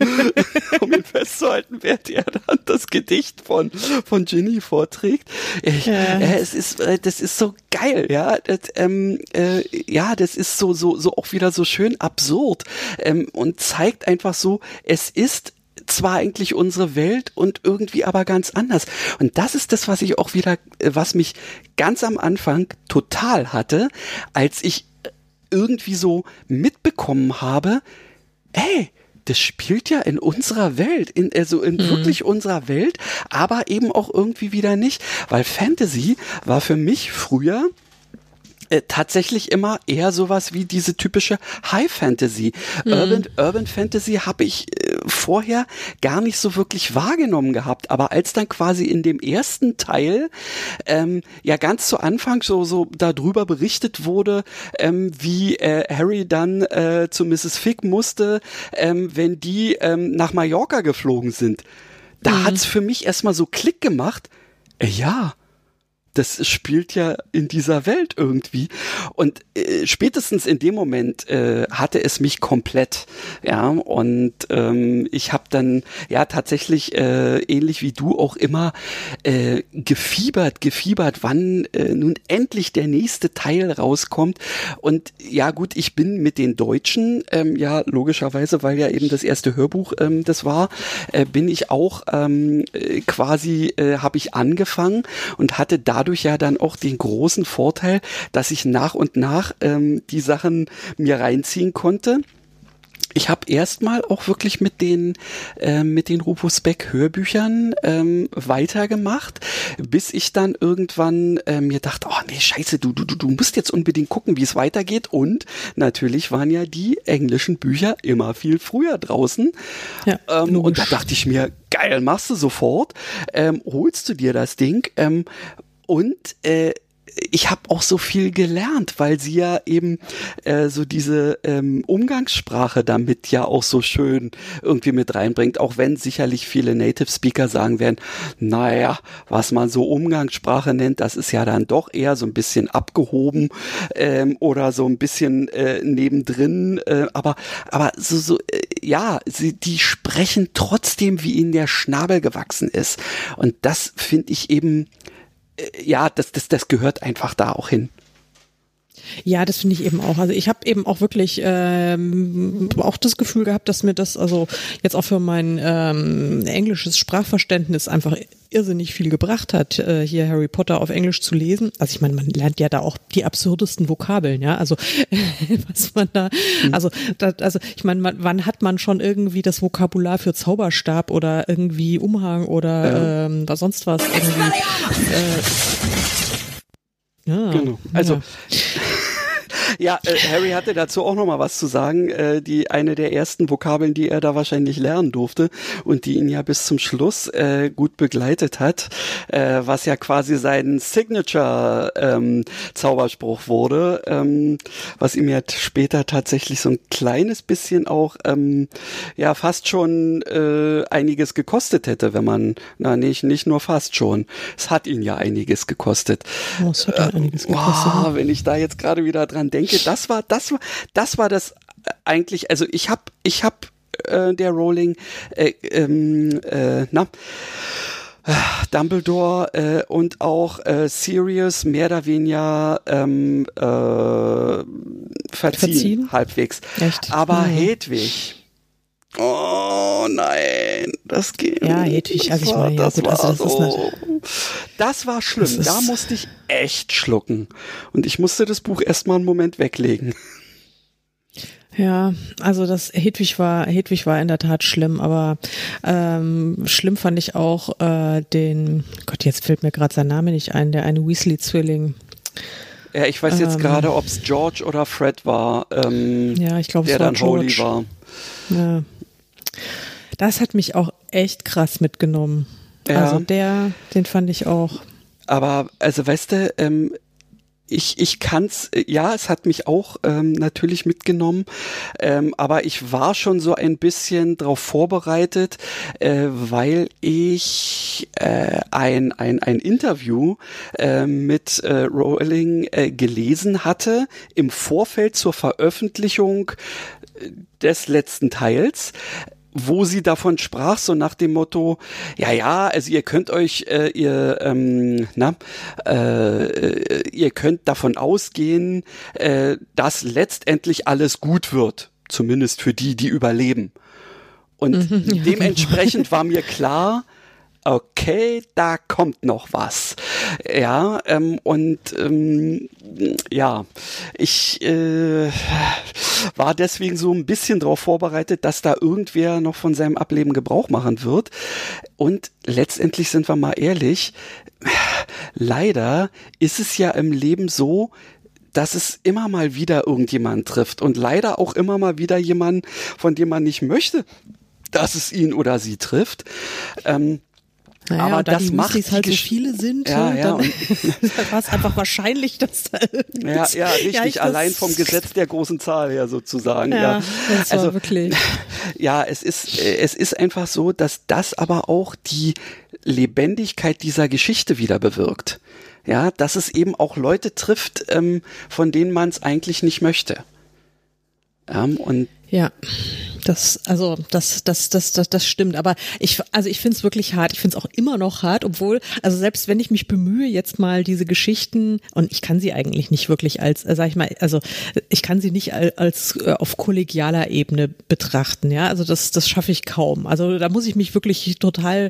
[SPEAKER 2] um ihn festzuhalten, während er dann das Gedicht von, von Ginny vorträgt. Ich, ja. äh, es ist, äh, das ist so geil, ja. Das, ähm, äh, ja, das ist so, so, so auch wieder so schön absurd ähm, und zeigt einfach so, es ist zwar eigentlich unsere Welt und irgendwie aber ganz anders. Und das ist das, was ich auch wieder, äh, was mich ganz am Anfang total hatte, als ich irgendwie so mitbekommen habe, ey, das spielt ja in unserer Welt, in, also in mhm. wirklich unserer Welt, aber eben auch irgendwie wieder nicht, weil Fantasy war für mich früher äh, tatsächlich immer eher sowas wie diese typische High Fantasy. Mhm. Urban, Urban Fantasy habe ich äh, vorher gar nicht so wirklich wahrgenommen gehabt. Aber als dann quasi in dem ersten Teil ähm, ja ganz zu Anfang so, so darüber berichtet wurde, ähm, wie äh, Harry dann äh, zu Mrs. Fig musste, ähm, wenn die ähm, nach Mallorca geflogen sind. Da mhm. hat's für mich erstmal so Klick gemacht. Äh, ja, das spielt ja in dieser Welt irgendwie. Und äh, spätestens in dem Moment äh, hatte es mich komplett. Ja, und ähm, ich habe dann ja tatsächlich äh, ähnlich wie du auch immer äh, gefiebert, gefiebert, wann äh, nun endlich der nächste Teil rauskommt. Und ja gut, ich bin mit den Deutschen, ähm, ja logischerweise, weil ja eben das erste Hörbuch ähm, das war, äh, bin ich auch ähm, äh, quasi, äh, habe ich angefangen und hatte da dadurch ja dann auch den großen Vorteil, dass ich nach und nach ähm, die Sachen mir reinziehen konnte. Ich habe erstmal auch wirklich mit den äh, mit den Rufus Beck Hörbüchern ähm, weitergemacht, bis ich dann irgendwann äh, mir dachte, oh nee, scheiße, du du du musst jetzt unbedingt gucken, wie es weitergeht. Und natürlich waren ja die englischen Bücher immer viel früher draußen. Ja, ähm, und da dachte ich mir, geil, machst du sofort, ähm, holst du dir das Ding? Ähm, und äh, ich habe auch so viel gelernt, weil sie ja eben äh, so diese ähm, Umgangssprache damit ja auch so schön irgendwie mit reinbringt, auch wenn sicherlich viele Native Speaker sagen werden, naja, was man so Umgangssprache nennt, das ist ja dann doch eher so ein bisschen abgehoben ähm, oder so ein bisschen äh, nebendrin, äh, aber aber so, so äh, ja, sie, die sprechen trotzdem, wie ihnen der Schnabel gewachsen ist. Und das finde ich eben ja, das, das, das gehört einfach da auch hin.
[SPEAKER 1] Ja, das finde ich eben auch. Also ich habe eben auch wirklich ähm, auch das Gefühl gehabt, dass mir das also jetzt auch für mein ähm, englisches Sprachverständnis einfach irrsinnig viel gebracht hat, äh, hier Harry Potter auf Englisch zu lesen. Also ich meine, man lernt ja da auch die absurdesten Vokabeln, ja. Also was man da, mhm. also da, also ich meine, wann hat man schon irgendwie das Vokabular für Zauberstab oder irgendwie Umhang oder ja. ähm, sonst was irgendwie. Äh,
[SPEAKER 2] ja, genau. Also ja. Ja, äh, Harry hatte dazu auch noch mal was zu sagen. Äh, die eine der ersten Vokabeln, die er da wahrscheinlich lernen durfte und die ihn ja bis zum Schluss äh, gut begleitet hat, äh, was ja quasi sein Signature ähm, Zauberspruch wurde, ähm, was ihm ja später tatsächlich so ein kleines bisschen auch ähm, ja fast schon äh, einiges gekostet hätte, wenn man na nicht nicht nur fast schon. Es hat ihn ja einiges gekostet.
[SPEAKER 1] Oh, es hat äh, einiges gekostet.
[SPEAKER 2] Oh, wenn ich da jetzt gerade wieder dran denke, das war, das war, das war das äh, eigentlich, also ich habe, ich habe äh, der Rowling, äh, ähm, äh, na, äh, Dumbledore äh, und auch äh, Sirius mehr oder weniger ähm, äh, verziehen, verziehen? halbwegs. Echt? Aber mhm. Hedwig. Oh nein, das geht.
[SPEAKER 1] Ja, Hedwig, also ich meine, ja, gut, also das
[SPEAKER 2] so, ist eine, Das war schlimm. Das da musste ich echt schlucken. Und ich musste das Buch erstmal einen Moment weglegen.
[SPEAKER 1] Ja, also das Hedwig war Hedwig war in der Tat schlimm, aber ähm, schlimm fand ich auch äh, den Gott, jetzt fällt mir gerade sein Name nicht ein, der eine Weasley-Zwilling.
[SPEAKER 2] Ja, ich weiß jetzt ähm, gerade, ob es George oder Fred war. Ähm,
[SPEAKER 1] ja, ich glaube, es war dann George. Holy war. Ja. Das hat mich auch echt krass mitgenommen. Ja. Also der, den fand ich auch.
[SPEAKER 2] Aber, also weißt du, ähm, ich, ich kann's, äh, ja, es hat mich auch ähm, natürlich mitgenommen, ähm, aber ich war schon so ein bisschen darauf vorbereitet, äh, weil ich äh, ein, ein, ein Interview äh, mit äh, Rowling äh, gelesen hatte im Vorfeld zur Veröffentlichung äh, des letzten Teils, wo sie davon sprach, so nach dem Motto, ja, ja, also ihr könnt euch, äh, ihr, ähm, na, äh, ihr könnt davon ausgehen, äh, dass letztendlich alles gut wird, zumindest für die, die überleben. Und mhm, ja, dementsprechend war mir klar, okay, da kommt noch was. Ja, ähm, und ähm, ja, ich äh, war deswegen so ein bisschen darauf vorbereitet, dass da irgendwer noch von seinem Ableben Gebrauch machen wird. Und letztendlich sind wir mal ehrlich, leider ist es ja im Leben so, dass es immer mal wieder irgendjemand trifft und leider auch immer mal wieder jemand, von dem man nicht möchte, dass es ihn oder sie trifft. Ähm,
[SPEAKER 1] naja, aber da das macht Mustis halt so viele sind,
[SPEAKER 2] ja, ja,
[SPEAKER 1] dann war es einfach wahrscheinlich, dass da
[SPEAKER 2] ja, ja, richtig, ja, allein vom Gesetz der großen Zahl her sozusagen. Ja, ja.
[SPEAKER 1] Also wirklich.
[SPEAKER 2] Ja, es ist es ist einfach so, dass das aber auch die Lebendigkeit dieser Geschichte wieder bewirkt. Ja, dass es eben auch Leute trifft, ähm, von denen man es eigentlich nicht möchte.
[SPEAKER 1] Ja, und ja. Das, also, das, das, das, das, das stimmt. Aber ich, also ich finde es wirklich hart. Ich finde es auch immer noch hart, obwohl, also selbst wenn ich mich bemühe, jetzt mal diese Geschichten, und ich kann sie eigentlich nicht wirklich als, äh, sag ich mal, also ich kann sie nicht als, als äh, auf kollegialer Ebene betrachten, ja. Also das, das schaffe ich kaum. Also da muss ich mich wirklich total,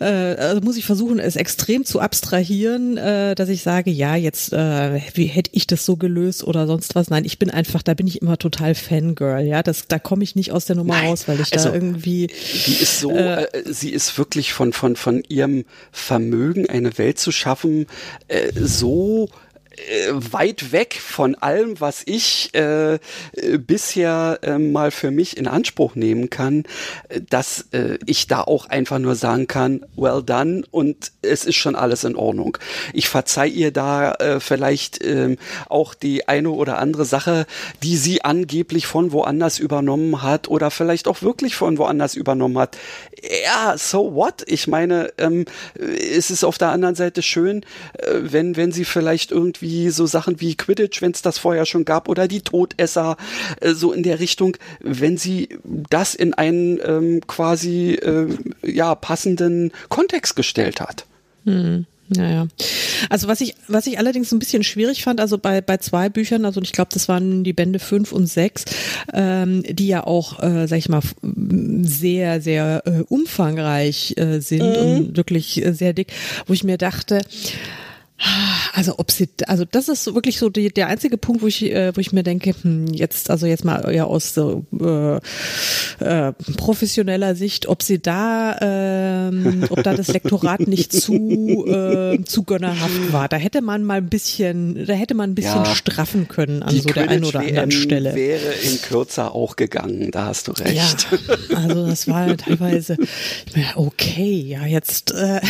[SPEAKER 1] äh, also muss ich versuchen, es extrem zu abstrahieren, äh, dass ich sage, ja, jetzt, äh, wie hätte ich das so gelöst oder sonst was. Nein, ich bin einfach, da bin ich immer total Fangirl, ja. Das, da komme ich nicht aus der Nummer Nein, raus, weil ich also, da irgendwie.
[SPEAKER 2] Die ist so, äh, äh, sie ist wirklich von, von, von ihrem Vermögen, eine Welt zu schaffen, äh, so äh, weit weg von allem, was ich äh, bisher äh, mal für mich in Anspruch nehmen kann, dass äh, ich da auch einfach nur sagen kann, well done und es ist schon alles in Ordnung. Ich verzeih ihr da äh, vielleicht äh, auch die eine oder andere Sache, die sie angeblich von woanders übernommen hat oder vielleicht auch wirklich von woanders übernommen hat. Ja, so what? Ich meine, ähm, es ist auf der anderen Seite schön, äh, wenn wenn sie vielleicht irgendwie wie so Sachen wie Quidditch, wenn es das vorher schon gab, oder die Todesser, äh, so in der Richtung, wenn sie das in einen ähm, quasi äh, ja passenden Kontext gestellt hat.
[SPEAKER 1] Hm. Naja. Also was ich, was ich allerdings ein bisschen schwierig fand, also bei, bei zwei Büchern, also ich glaube, das waren die Bände fünf und sechs, ähm, die ja auch, äh, sag ich mal, sehr, sehr äh, umfangreich äh, sind mhm. und wirklich äh, sehr dick, wo ich mir dachte, also ob sie, also das ist wirklich so die, der einzige Punkt, wo ich, äh, wo ich mir denke, hm, jetzt, also jetzt mal ja aus so, äh, äh, professioneller Sicht, ob sie da, ähm, ob da das Lektorat nicht zu, äh, zu gönnerhaft war. Da hätte man mal ein bisschen, da hätte man ein bisschen ja, straffen können an so der einen oder anderen Stelle.
[SPEAKER 2] wäre in kürzer auch gegangen, da hast du recht.
[SPEAKER 1] Ja, also das war teilweise, okay, ja jetzt, äh,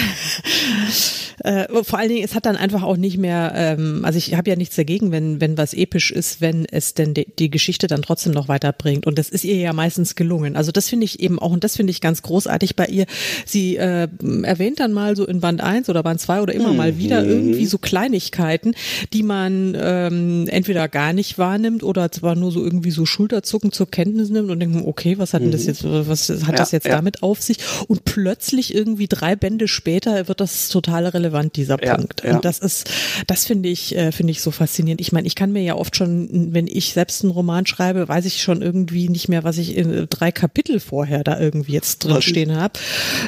[SPEAKER 1] äh, vor allen Dingen, es hat dann einfach auch nicht mehr, ähm, also ich habe ja nichts dagegen, wenn, wenn was episch ist, wenn es denn die, die Geschichte dann trotzdem noch weiterbringt. Und das ist ihr ja meistens gelungen. Also das finde ich eben auch, und das finde ich ganz großartig bei ihr. Sie äh, erwähnt dann mal so in Band 1 oder Band 2 oder immer mhm. mal wieder irgendwie so Kleinigkeiten, die man ähm, entweder gar nicht wahrnimmt oder zwar nur so irgendwie so Schulterzucken zur Kenntnis nimmt und denkt, okay, was hat denn das mhm. jetzt, was hat ja, das jetzt ja. damit auf sich? Und plötzlich irgendwie drei Bände später wird das total relevant dieser ja, Punkt. Und das ist, das finde ich, äh, finde ich so faszinierend. Ich meine, ich kann mir ja oft schon, wenn ich selbst einen Roman schreibe, weiß ich schon irgendwie nicht mehr, was ich in drei Kapitel vorher da irgendwie jetzt drin stehen habe.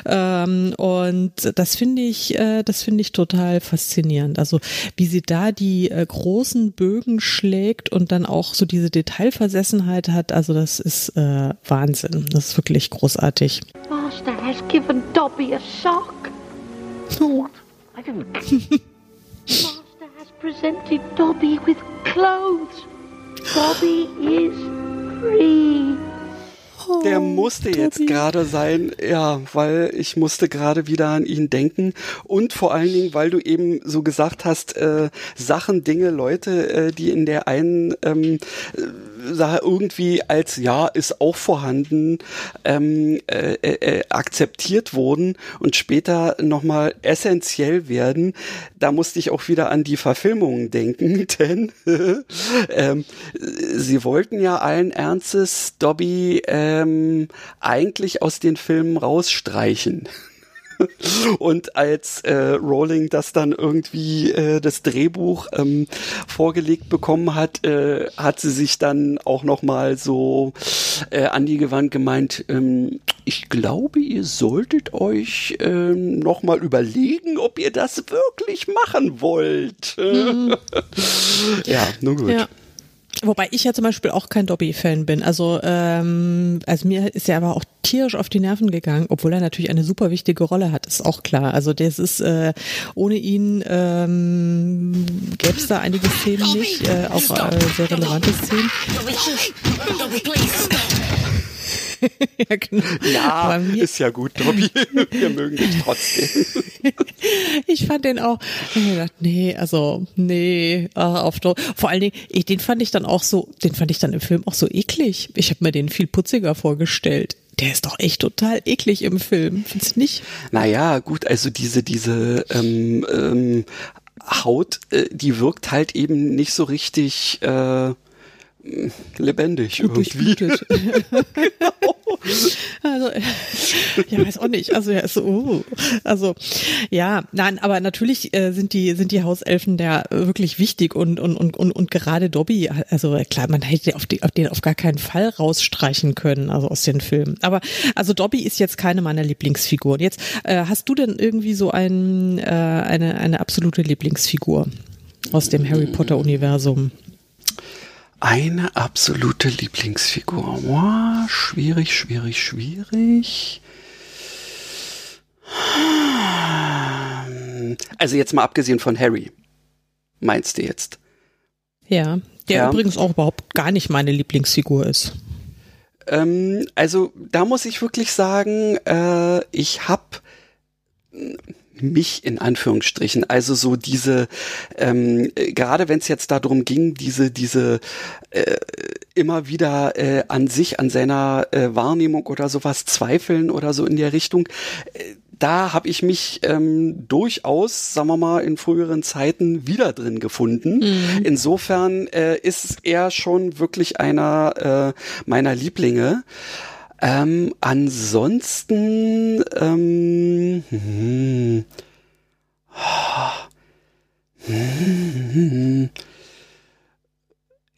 [SPEAKER 1] Ähm, und das finde ich, äh, das finde ich total faszinierend. Also wie sie da die äh, großen Bögen schlägt und dann auch so diese Detailversessenheit hat, also das ist äh, Wahnsinn. Das ist wirklich großartig. Master has given Dobby a shock. Oh. I didn't. Master has presented Dobby with clothes. Dobby is free.
[SPEAKER 2] Oh, der musste jetzt gerade sein, ja, weil ich musste gerade wieder an ihn denken und vor allen Dingen, weil du eben so gesagt hast, äh, Sachen, Dinge, Leute, äh, die in der einen ähm, Sache irgendwie als ja ist auch vorhanden ähm, äh, äh, äh akzeptiert wurden und später nochmal essentiell werden. Da musste ich auch wieder an die Verfilmungen denken, denn ähm, sie wollten ja allen Ernstes Dobby ähm, eigentlich aus den Filmen rausstreichen. Und als äh, Rowling das dann irgendwie äh, das Drehbuch ähm, vorgelegt bekommen hat, äh, hat sie sich dann auch noch mal so äh, an die Gewand gemeint, ähm, ich glaube, ihr solltet euch ähm, noch mal überlegen, ob ihr das wirklich machen wollt. Mhm. ja, nun gut. Ja.
[SPEAKER 1] Wobei ich ja zum Beispiel auch kein Dobby-Fan bin. Also, ähm, also mir ist er aber auch tierisch auf die Nerven gegangen, obwohl er natürlich eine super wichtige Rolle hat, ist auch klar. Also das ist äh, ohne ihn ähm, gäbe es da einige Szenen Dobby, nicht, äh, auch äh, sehr relevante Szenen. Dobby, please,
[SPEAKER 2] ja, genau. ja ist ja gut, Dobby. Wir mögen dich trotzdem.
[SPEAKER 1] ich fand den auch, ich gedacht, nee, also, nee, ach, auf Vor allen Dingen, ich, den fand ich dann auch so, den fand ich dann im Film auch so eklig. Ich habe mir den viel putziger vorgestellt. Der ist doch echt total eklig im Film, findest du nicht?
[SPEAKER 2] Naja, gut, also diese, diese ähm, ähm, Haut, äh, die wirkt halt eben nicht so richtig äh, lebendig irgendwie.
[SPEAKER 1] genau. Also, ja, weiß auch nicht. Also, ja, so, uh. also, ja, nein, aber natürlich äh, sind die, sind die Hauselfen da wirklich wichtig und, und, und, und, und gerade Dobby, also klar, man hätte auf, die, auf den auf gar keinen Fall rausstreichen können, also aus den Filmen. Aber, also Dobby ist jetzt keine meiner Lieblingsfiguren. Jetzt, äh, hast du denn irgendwie so ein, äh, eine, eine absolute Lieblingsfigur aus dem Harry Potter Universum?
[SPEAKER 2] Eine absolute Lieblingsfigur. Oh, schwierig, schwierig, schwierig. Also jetzt mal abgesehen von Harry. Meinst du jetzt?
[SPEAKER 1] Ja, der ja. übrigens auch überhaupt gar nicht meine Lieblingsfigur ist.
[SPEAKER 2] Ähm, also da muss ich wirklich sagen, äh, ich habe mich in Anführungsstrichen. Also so diese, ähm, gerade wenn es jetzt darum ging, diese, diese äh, immer wieder äh, an sich, an seiner äh, Wahrnehmung oder sowas zweifeln oder so in der Richtung. Äh, da habe ich mich ähm, durchaus, sagen wir mal, in früheren Zeiten wieder drin gefunden. Mhm. Insofern äh, ist er schon wirklich einer äh, meiner Lieblinge. Ähm, ansonsten, ähm, hm, hm,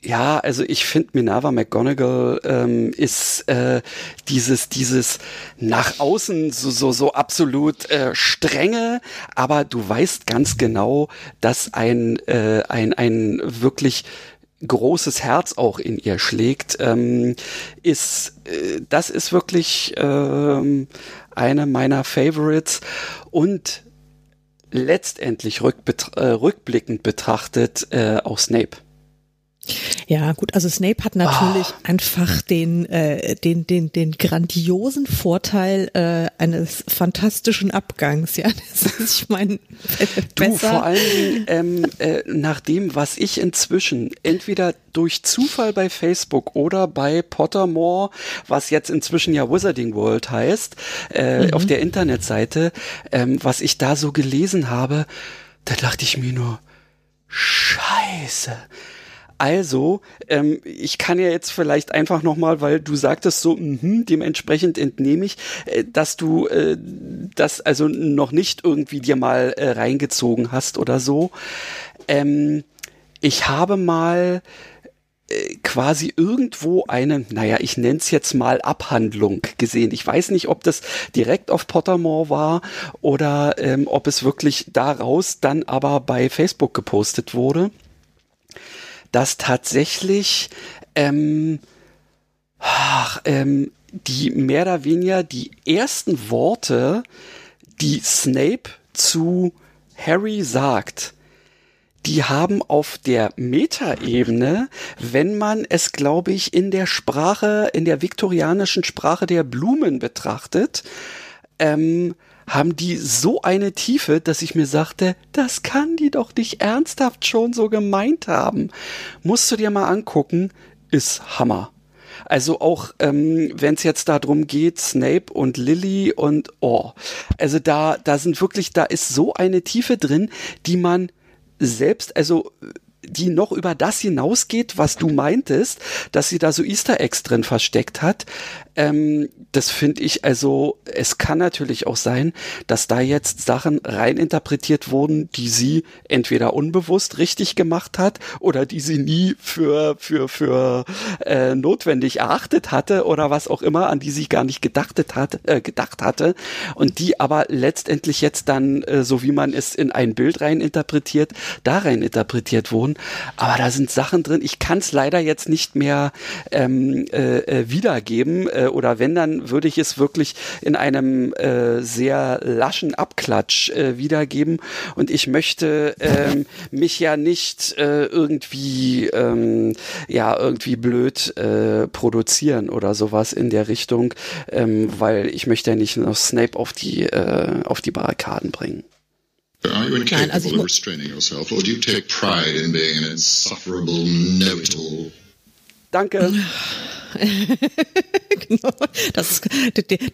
[SPEAKER 2] ja, also ich finde Minerva McGonagall ähm, ist äh, dieses dieses nach außen so so so absolut äh, strenge, aber du weißt ganz genau, dass ein äh, ein ein wirklich großes Herz auch in ihr schlägt, ähm, ist, äh, das ist wirklich ähm, eine meiner Favorites und letztendlich rückbet äh, rückblickend betrachtet äh, auch Snape.
[SPEAKER 1] Ja, gut, also Snape hat natürlich oh. einfach den, äh, den, den, den grandiosen Vorteil äh, eines fantastischen Abgangs, ja. Das ist, ich meine,
[SPEAKER 2] du vor allen Dingen ähm, äh, nach dem, was ich inzwischen entweder durch Zufall bei Facebook oder bei Pottermore, was jetzt inzwischen ja Wizarding World heißt, äh, mhm. auf der Internetseite, ähm, was ich da so gelesen habe, da dachte ich mir nur, Scheiße also, ähm, ich kann ja jetzt vielleicht einfach nochmal, weil du sagtest so, mh, dementsprechend entnehme ich, äh, dass du äh, das also noch nicht irgendwie dir mal äh, reingezogen hast oder so. Ähm, ich habe mal äh, quasi irgendwo eine, naja, ich nenne es jetzt mal Abhandlung gesehen. Ich weiß nicht, ob das direkt auf Pottermore war oder ähm, ob es wirklich daraus dann aber bei Facebook gepostet wurde dass tatsächlich ähm, ach, ähm, die mehr oder weniger die ersten Worte, die Snape zu Harry sagt, die haben auf der Metaebene, wenn man es, glaube ich, in der Sprache, in der viktorianischen Sprache der Blumen betrachtet, ähm, haben die so eine Tiefe, dass ich mir sagte, das kann die doch nicht ernsthaft schon so gemeint haben. Musst du dir mal angucken, ist Hammer. Also auch, ähm, wenn es jetzt darum geht, Snape und Lily und oh, also da, da sind wirklich, da ist so eine Tiefe drin, die man selbst, also die noch über das hinausgeht, was du meintest, dass sie da so Easter Eggs drin versteckt hat. Ähm, das finde ich also, es kann natürlich auch sein, dass da jetzt Sachen reininterpretiert wurden, die sie entweder unbewusst richtig gemacht hat oder die sie nie für, für, für äh, notwendig erachtet hatte oder was auch immer, an die sie gar nicht gedachtet hat, äh, gedacht hatte und die aber letztendlich jetzt dann, äh, so wie man es in ein Bild reininterpretiert, da reininterpretiert wurden. Aber da sind Sachen drin, ich kann es leider jetzt nicht mehr ähm, äh, äh wiedergeben äh, oder wenn, dann würde ich es wirklich in einem äh, sehr laschen Abklatsch äh, wiedergeben. Und ich möchte ähm, mich ja nicht äh, irgendwie, ähm, ja, irgendwie blöd äh, produzieren oder sowas in der Richtung, ähm, weil ich möchte ja nicht noch Snape auf die, äh, auf die Barrikaden bringen.
[SPEAKER 3] Are you incapable of restraining yourself, or do you take pride in being an insufferable know-it-all?
[SPEAKER 2] Danke.
[SPEAKER 1] genau. Das ist,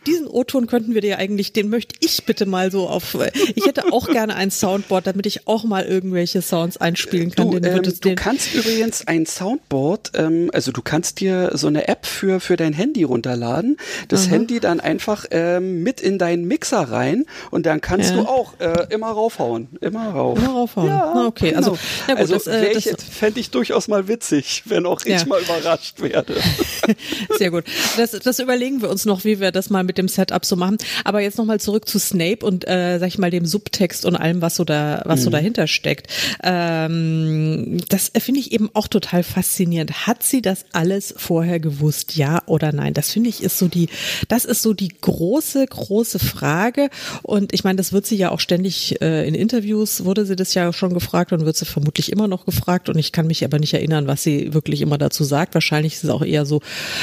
[SPEAKER 1] diesen O-Ton könnten wir dir eigentlich, den möchte ich bitte mal so auf. Ich hätte auch gerne ein Soundboard, damit ich auch mal irgendwelche Sounds einspielen kann.
[SPEAKER 2] Du, ähm, du kannst übrigens ein Soundboard, ähm, also du kannst dir so eine App für für dein Handy runterladen, das Aha. Handy dann einfach ähm, mit in deinen Mixer rein und dann kannst ja. du auch äh, immer raufhauen, immer rauf.
[SPEAKER 1] Immer raufhauen. Ja, ah, okay,
[SPEAKER 2] genau. also gut, also das, äh, das fände ich durchaus mal witzig, wenn auch ich ja. mal überrascht werde.
[SPEAKER 1] Sehr gut. Das, das überlegen wir uns noch, wie wir das mal mit dem Setup so machen. Aber jetzt nochmal zurück zu Snape und äh, sag ich mal dem Subtext und allem, was so da, was mhm. so dahinter steckt. Ähm, das finde ich eben auch total faszinierend. Hat sie das alles vorher gewusst, ja oder nein? Das finde ich ist so die, das ist so die große, große Frage. Und ich meine, das wird sie ja auch ständig äh, in Interviews wurde sie das ja schon gefragt und wird sie vermutlich immer noch gefragt. Und ich kann mich aber nicht erinnern, was sie wirklich immer dazu sagt. Wahrscheinlich ist es auch eher so,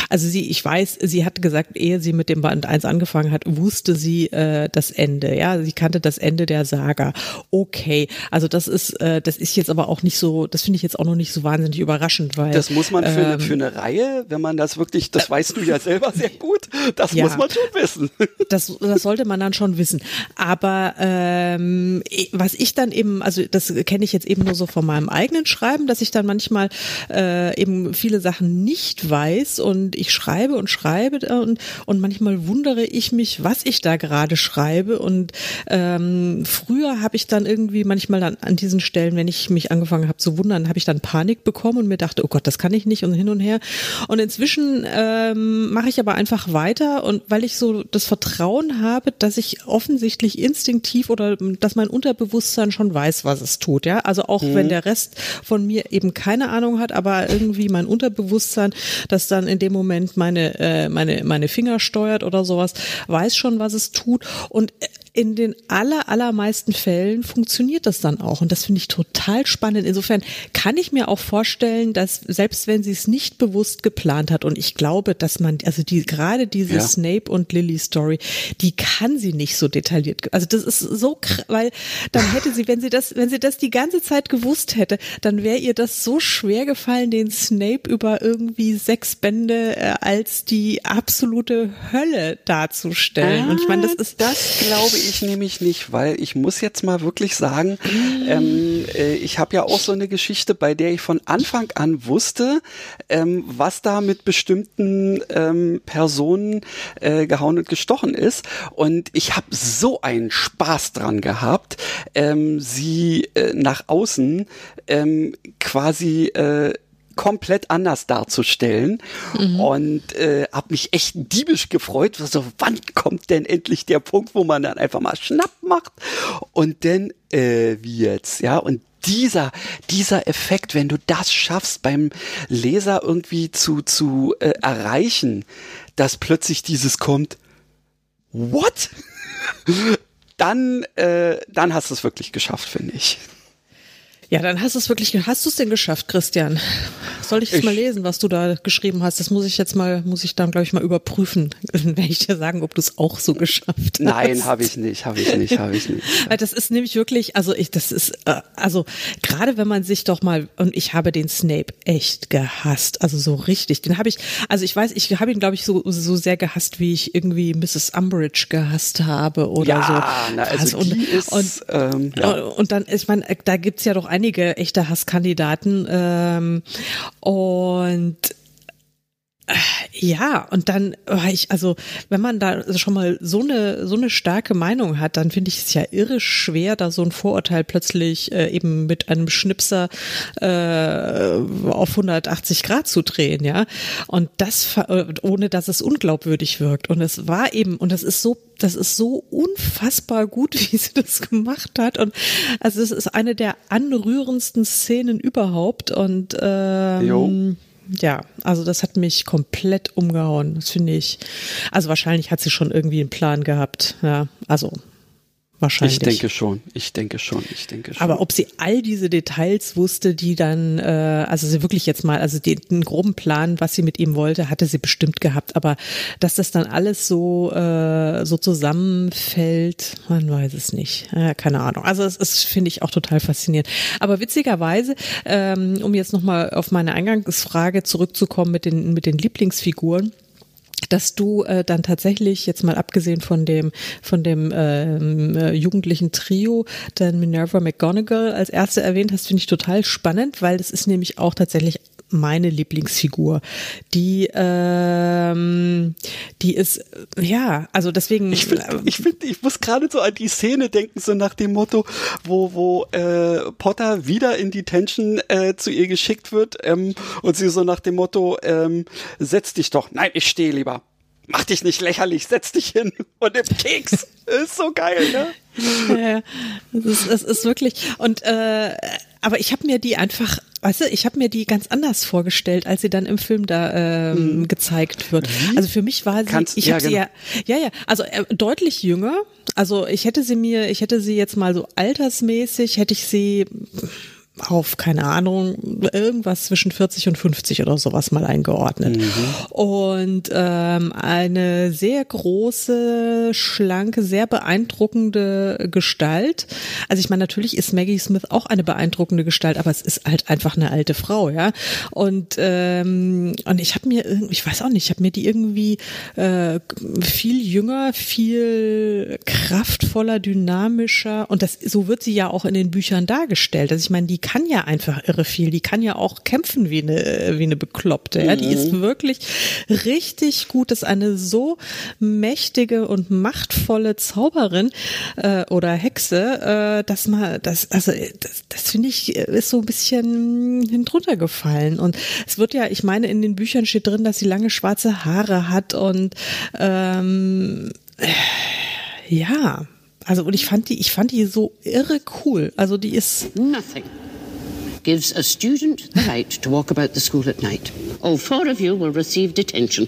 [SPEAKER 1] also sie, ich weiß, sie hat gesagt, ehe sie mit dem Band 1 angefangen hat, wusste sie äh, das Ende. Ja, sie kannte das Ende der Saga. Okay, also das ist, äh, das ist jetzt aber auch nicht so, das finde ich jetzt auch noch nicht so wahnsinnig überraschend, weil
[SPEAKER 2] das muss man für, ähm, eine, für eine Reihe, wenn man das wirklich, das weißt du ja selber sehr gut, das ja, muss man schon wissen.
[SPEAKER 1] Das, das sollte man dann schon wissen. Aber ähm, was ich dann eben, also das kenne ich jetzt eben nur so von meinem eigenen Schreiben, dass ich dann manchmal äh, eben viele Sachen nicht weiß und ich schreibe und schreibe und, und manchmal wundere ich mich, was ich da gerade schreibe. Und ähm, früher habe ich dann irgendwie manchmal dann an diesen Stellen, wenn ich mich angefangen habe zu wundern, habe ich dann Panik bekommen und mir dachte, oh Gott, das kann ich nicht und hin und her. Und inzwischen ähm, mache ich aber einfach weiter und weil ich so das Vertrauen habe, dass ich offensichtlich instinktiv oder dass mein Unterbewusstsein schon weiß, was es tut. Ja, also auch mhm. wenn der Rest von mir eben keine Ahnung hat, aber irgendwie mein Unterbewusstsein, das dann in dem Moment meine, äh, meine, meine Finger steuert oder sowas, weiß schon, was es tut. Und in den aller, allermeisten Fällen funktioniert das dann auch. Und das finde ich total spannend. Insofern kann ich mir auch vorstellen, dass selbst wenn sie es nicht bewusst geplant hat, und ich glaube, dass man, also die, gerade diese ja. Snape und Lily Story, die kann sie nicht so detailliert. Also das ist so, weil dann hätte sie, wenn sie das, wenn sie das die ganze Zeit gewusst hätte, dann wäre ihr das so schwer gefallen, den Snape über irgendwie sechs Bände äh, als die absolute Hölle darzustellen. Ah, und ich meine, das ah, ist,
[SPEAKER 2] das glaube ich nämlich nicht, weil ich muss jetzt mal wirklich sagen, ähm, äh, ich habe ja auch so eine Geschichte, bei der ich von Anfang an wusste, ähm, was da mit bestimmten ähm, Personen äh, gehauen und gestochen ist. Und ich habe so einen Spaß dran gehabt, ähm, sie äh, nach außen ähm, quasi äh, komplett anders darzustellen mhm. und äh, habe mich echt diebisch gefreut. So, wann kommt denn endlich der Punkt, wo man dann einfach mal schnapp macht und dann äh, wie jetzt, ja und dieser, dieser Effekt, wenn du das schaffst, beim Leser irgendwie zu, zu äh, erreichen, dass plötzlich dieses kommt, what? dann, äh, dann hast du es wirklich geschafft, finde ich.
[SPEAKER 1] Ja, dann hast du es wirklich, hast du es denn geschafft, Christian? Soll ich es mal lesen, was du da geschrieben hast? Das muss ich jetzt mal, muss ich dann, glaube ich, mal überprüfen, wenn ich dir sagen, ob du es auch so geschafft hast.
[SPEAKER 2] Nein, habe ich nicht, habe ich nicht, habe ich nicht.
[SPEAKER 1] Das ist nämlich wirklich, also ich, das ist, äh, also gerade wenn man sich doch mal, und ich habe den Snape echt gehasst, also so richtig, den habe ich, also ich weiß, ich habe ihn, glaube ich, so, so sehr gehasst, wie ich irgendwie Mrs. Umbridge gehasst habe oder
[SPEAKER 2] ja,
[SPEAKER 1] so.
[SPEAKER 2] Na, also, also
[SPEAKER 1] und,
[SPEAKER 2] ist,
[SPEAKER 1] und,
[SPEAKER 2] ähm, ja.
[SPEAKER 1] und dann, ich meine, da gibt's ja doch einige echte Hasskandidaten ähm, und ja, und dann war ich, also wenn man da schon mal so eine so eine starke Meinung hat, dann finde ich es ja irre schwer, da so ein Vorurteil plötzlich äh, eben mit einem Schnipser äh, auf 180 Grad zu drehen, ja. Und das ohne dass es unglaubwürdig wirkt. Und es war eben, und das ist so das ist so unfassbar gut, wie sie das gemacht hat. Und also es ist eine der anrührendsten Szenen überhaupt. Und ähm, jo ja, also das hat mich komplett umgehauen. Das finde ich. Also wahrscheinlich hat sie schon irgendwie einen Plan gehabt. Ja, also Wahrscheinlich.
[SPEAKER 2] Ich denke schon, ich denke schon, ich denke schon.
[SPEAKER 1] Aber ob sie all diese Details wusste, die dann, äh, also sie wirklich jetzt mal, also den, den groben Plan, was sie mit ihm wollte, hatte sie bestimmt gehabt. Aber dass das dann alles so äh, so zusammenfällt, man weiß es nicht. Ja, keine Ahnung. Also es ist, finde ich, auch total faszinierend. Aber witzigerweise, ähm, um jetzt nochmal auf meine Eingangsfrage zurückzukommen mit den mit den Lieblingsfiguren dass du äh, dann tatsächlich jetzt mal abgesehen von dem von dem ähm, äh, jugendlichen Trio dann Minerva McGonagall als erste erwähnt hast, finde ich total spannend, weil das ist nämlich auch tatsächlich meine Lieblingsfigur. Die, ähm, die ist, ja, also deswegen.
[SPEAKER 2] Ich finde, ich, find, ich muss gerade so an die Szene denken, so nach dem Motto, wo, wo äh, Potter wieder in Detention äh, zu ihr geschickt wird ähm, und sie so nach dem Motto, ähm, setz dich doch. Nein, ich stehe lieber mach dich nicht lächerlich, setz dich hin und nimm Keks. ist so geil, ne?
[SPEAKER 1] Ja, es ist, es ist wirklich und äh, aber ich habe mir die einfach, weißt du, ich habe mir die ganz anders vorgestellt, als sie dann im Film da ähm, hm. gezeigt wird. Wie? Also für mich war sie, Kannst, ich ja, habe genau. sie ja, ja, ja, also äh, deutlich jünger. Also ich hätte sie mir, ich hätte sie jetzt mal so altersmäßig, hätte ich sie auf, keine Ahnung, irgendwas zwischen 40 und 50 oder sowas mal eingeordnet. Mhm. Und ähm, eine sehr große, schlanke, sehr beeindruckende Gestalt. Also ich meine, natürlich ist Maggie Smith auch eine beeindruckende Gestalt, aber es ist halt einfach eine alte Frau, ja. Und ähm, und ich habe mir ich weiß auch nicht, ich habe mir die irgendwie äh, viel jünger, viel kraftvoller, dynamischer und das so wird sie ja auch in den Büchern dargestellt. Also ich meine, die kann ja einfach irre viel. Die kann ja auch kämpfen wie eine, wie eine Bekloppte. Ja? Die ist mhm. wirklich richtig gut. Das ist eine so mächtige und machtvolle Zauberin äh, oder Hexe, äh, dass man, das, also das, das finde ich, ist so ein bisschen hindrunter gefallen. Und es wird ja, ich meine, in den Büchern steht drin, dass sie lange schwarze Haare hat und ähm, ja, also und ich fand die, ich fand die so irre cool. Also die ist Nothing gives a student the right to walk about the school at night. All four of you will receive detention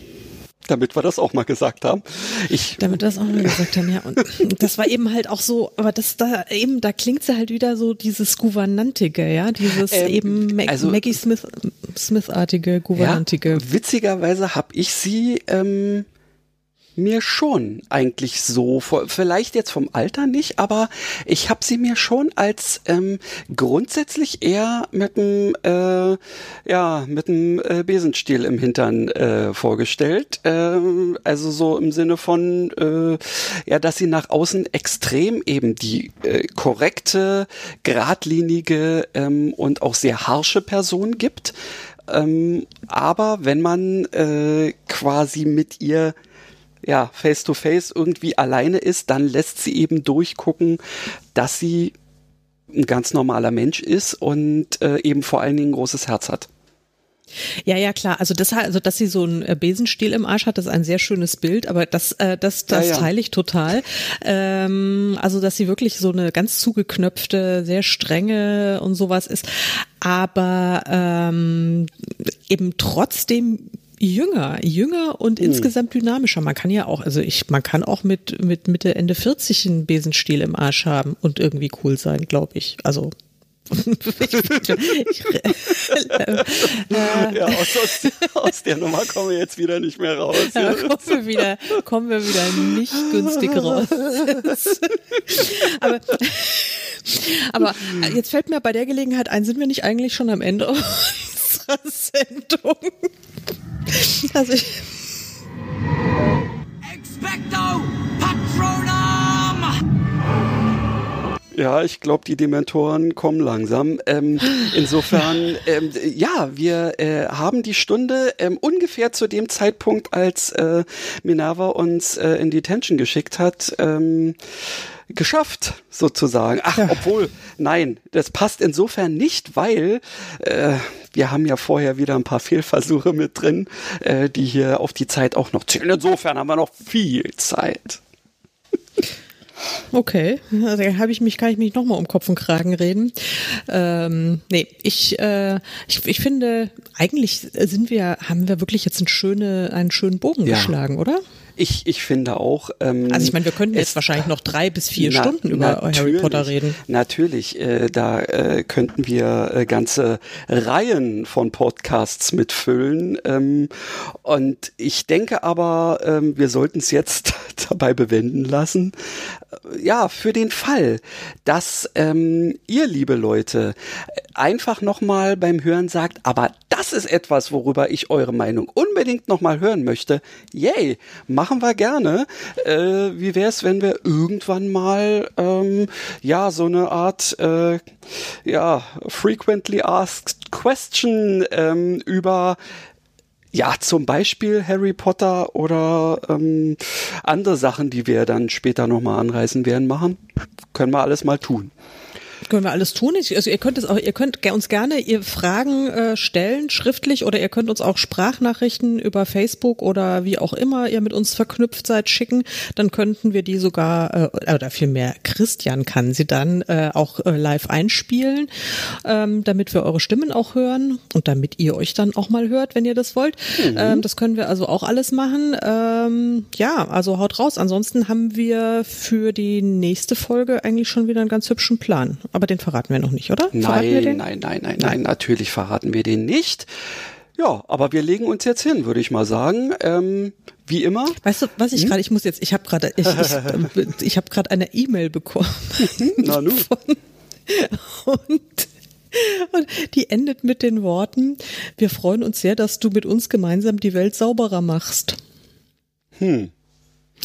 [SPEAKER 2] damit wir das auch mal gesagt haben. Ich
[SPEAKER 1] damit wir das auch mal gesagt haben, ja. Und das war eben halt auch so, aber das da eben, da klingt sie halt wieder so dieses Gouvernantige, ja, dieses ähm, eben Mag also, Maggie Smith Smith-artige, Gouvernantige.
[SPEAKER 2] Ja, witzigerweise habe ich sie ähm, mir schon eigentlich so, vielleicht jetzt vom Alter nicht, aber ich habe sie mir schon als ähm, grundsätzlich eher mit einem äh, ja mit äh, Besenstiel im Hintern äh, vorgestellt. Äh, also so im Sinne von äh, ja, dass sie nach außen extrem eben die äh, korrekte, geradlinige ähm, und auch sehr harsche Person gibt. Ähm, aber wenn man äh, quasi mit ihr ja, face to face irgendwie alleine ist, dann lässt sie eben durchgucken, dass sie ein ganz normaler Mensch ist und äh, eben vor allen Dingen ein großes Herz hat.
[SPEAKER 1] Ja, ja, klar. Also das, also dass sie so einen äh, Besenstiel im Arsch hat, das ist ein sehr schönes Bild, aber das, äh, das, das ja, ja. teile ich total. Ähm, also dass sie wirklich so eine ganz zugeknöpfte, sehr strenge und sowas ist, aber ähm, eben trotzdem jünger, jünger und hm. insgesamt dynamischer. Man kann ja auch, also ich, man kann auch mit, mit Mitte, Ende 40 einen Besenstiel im Arsch haben und irgendwie cool sein, glaube ich. Also
[SPEAKER 2] ja, aus, aus, aus, der Nummer kommen wir jetzt wieder nicht mehr raus.
[SPEAKER 1] Ja, kommen, wir wieder, kommen wir wieder nicht günstig raus. aber, aber jetzt fällt mir bei der Gelegenheit ein, sind wir nicht eigentlich schon am Ende unserer Sendung? Also ich Expecto Patronum!
[SPEAKER 2] Ja, ich glaube, die Dementoren kommen langsam. Ähm, insofern, ähm, ja, wir äh, haben die Stunde ähm, ungefähr zu dem Zeitpunkt, als äh, Minerva uns äh, in Detention geschickt hat, ähm, geschafft, sozusagen. Ach, ja. obwohl, nein, das passt insofern nicht, weil äh, wir haben ja vorher wieder ein paar Fehlversuche mit drin, äh, die hier auf die Zeit auch noch zählen. Insofern haben wir noch viel Zeit.
[SPEAKER 1] Okay, also habe ich mich, kann ich mich nochmal um Kopf und Kragen reden. Ähm, nee, ich, äh, ich, ich finde, eigentlich sind wir, haben wir wirklich jetzt einen, schöne, einen schönen Bogen ja. geschlagen, oder?
[SPEAKER 2] Ich, ich finde auch. Ähm,
[SPEAKER 1] also ich meine, wir könnten jetzt wahrscheinlich noch drei bis vier na, Stunden über Harry Potter reden.
[SPEAKER 2] Natürlich, äh, da äh, könnten wir äh, ganze Reihen von Podcasts mitfüllen. Ähm, und ich denke aber, ähm, wir sollten es jetzt dabei bewenden lassen. Äh, ja, für den Fall, dass ähm, ihr, liebe Leute, einfach nochmal beim Hören sagt, aber das ist etwas, worüber ich eure Meinung unbedingt nochmal hören möchte. Yay, machen wir gerne. Äh, wie wäre es, wenn wir irgendwann mal ähm, ja so eine Art äh, ja frequently asked question ähm, über ja, zum Beispiel Harry Potter oder ähm, andere Sachen, die wir dann später nochmal anreißen werden, machen. Können wir alles mal tun.
[SPEAKER 1] Können wir alles tun. Also ihr könnt es auch, ihr könnt uns gerne ihr Fragen äh, stellen, schriftlich, oder ihr könnt uns auch Sprachnachrichten über Facebook oder wie auch immer ihr mit uns verknüpft seid schicken. Dann könnten wir die sogar, äh, oder vielmehr Christian kann sie dann äh, auch äh, live einspielen, ähm, damit wir eure Stimmen auch hören und damit ihr euch dann auch mal hört, wenn ihr das wollt. Mhm. Ähm, das können wir also auch alles machen. Ähm, ja, also haut raus. Ansonsten haben wir für die nächste Folge eigentlich schon wieder einen ganz hübschen Plan aber den verraten wir noch nicht, oder?
[SPEAKER 2] Nein, nein, nein, nein, nein, natürlich verraten wir den nicht. Ja, aber wir legen uns jetzt hin, würde ich mal sagen. Ähm, wie immer.
[SPEAKER 1] Weißt du, was ich hm? gerade, ich muss jetzt, ich habe gerade, ich, ich, ich habe gerade eine E-Mail bekommen. Na nun. und und die endet mit den Worten, wir freuen uns sehr, dass du mit uns gemeinsam die Welt sauberer machst. Hm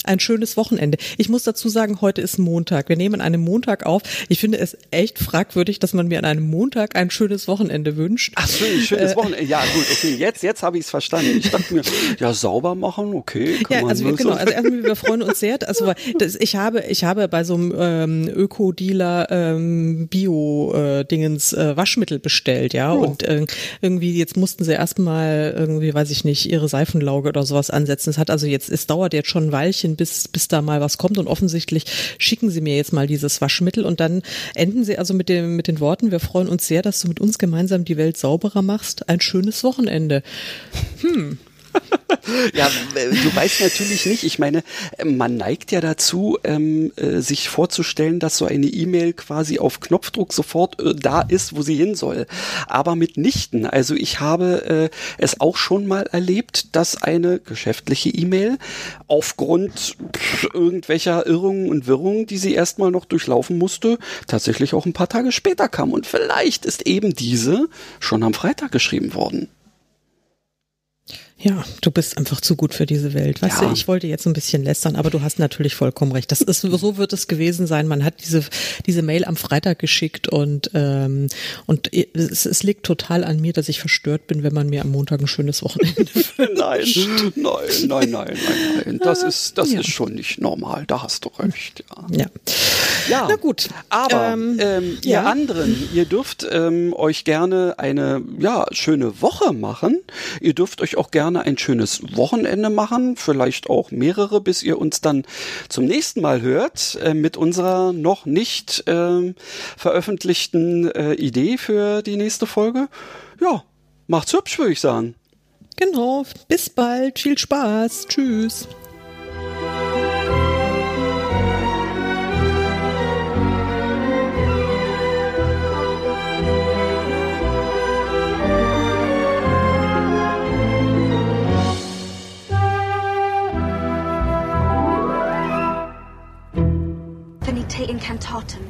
[SPEAKER 1] ein schönes Wochenende. Ich muss dazu sagen, heute ist Montag. Wir nehmen einen Montag auf. Ich finde es echt fragwürdig, dass man mir an einem Montag ein schönes Wochenende wünscht.
[SPEAKER 2] Ach so, ein schönes äh, Wochenende. Ja, gut, okay, jetzt, jetzt habe ich es verstanden. Ich dachte mir, ja, sauber machen, okay.
[SPEAKER 1] Kann ja, also wir, genau, also erstmal, wir freuen uns sehr. Also das, ich habe, ich habe bei so einem ähm, Öko-Dealer ähm, Bio-Dingens äh, äh, Waschmittel bestellt, ja. Oh. Und äh, irgendwie, jetzt mussten sie erstmal irgendwie, weiß ich nicht, ihre Seifenlauge oder sowas ansetzen. Es hat also jetzt, es dauert jetzt schon ein Weilchen Weilchen, bis, bis da mal was kommt. Und offensichtlich schicken sie mir jetzt mal dieses Waschmittel. Und dann enden sie also mit, dem, mit den Worten, wir freuen uns sehr, dass du mit uns gemeinsam die Welt sauberer machst. Ein schönes Wochenende. Hm.
[SPEAKER 2] ja, du weißt natürlich nicht, ich meine, man neigt ja dazu, ähm, äh, sich vorzustellen, dass so eine E-Mail quasi auf Knopfdruck sofort äh, da ist, wo sie hin soll. Aber mitnichten. Also ich habe äh, es auch schon mal erlebt, dass eine geschäftliche E-Mail aufgrund irgendwelcher Irrungen und Wirrungen, die sie erstmal noch durchlaufen musste, tatsächlich auch ein paar Tage später kam. Und vielleicht ist eben diese schon am Freitag geschrieben worden.
[SPEAKER 1] Ja, du bist einfach zu gut für diese Welt. Weißt ja. du, ich wollte jetzt ein bisschen lästern, aber du hast natürlich vollkommen recht. Das ist, so wird es gewesen sein. Man hat diese, diese Mail am Freitag geschickt und, ähm, und es, es liegt total an mir, dass ich verstört bin, wenn man mir am Montag ein schönes Wochenende
[SPEAKER 2] nein, nein, nein, nein, nein, nein. Das ist, das ja. ist schon nicht normal. Da hast du recht,
[SPEAKER 1] ja. Ja. ja. Na gut.
[SPEAKER 2] Aber, ähm, ähm, ihr anderen, ihr dürft ähm, euch gerne eine, ja, schöne Woche machen. Ihr dürft euch auch gerne gerne ein schönes Wochenende machen, vielleicht auch mehrere, bis ihr uns dann zum nächsten Mal hört äh, mit unserer noch nicht äh, veröffentlichten äh, Idee für die nächste Folge. Ja, macht's hübsch, würde ich sagen.
[SPEAKER 1] Genau, bis bald, viel Spaß, tschüss.
[SPEAKER 4] Incantatum.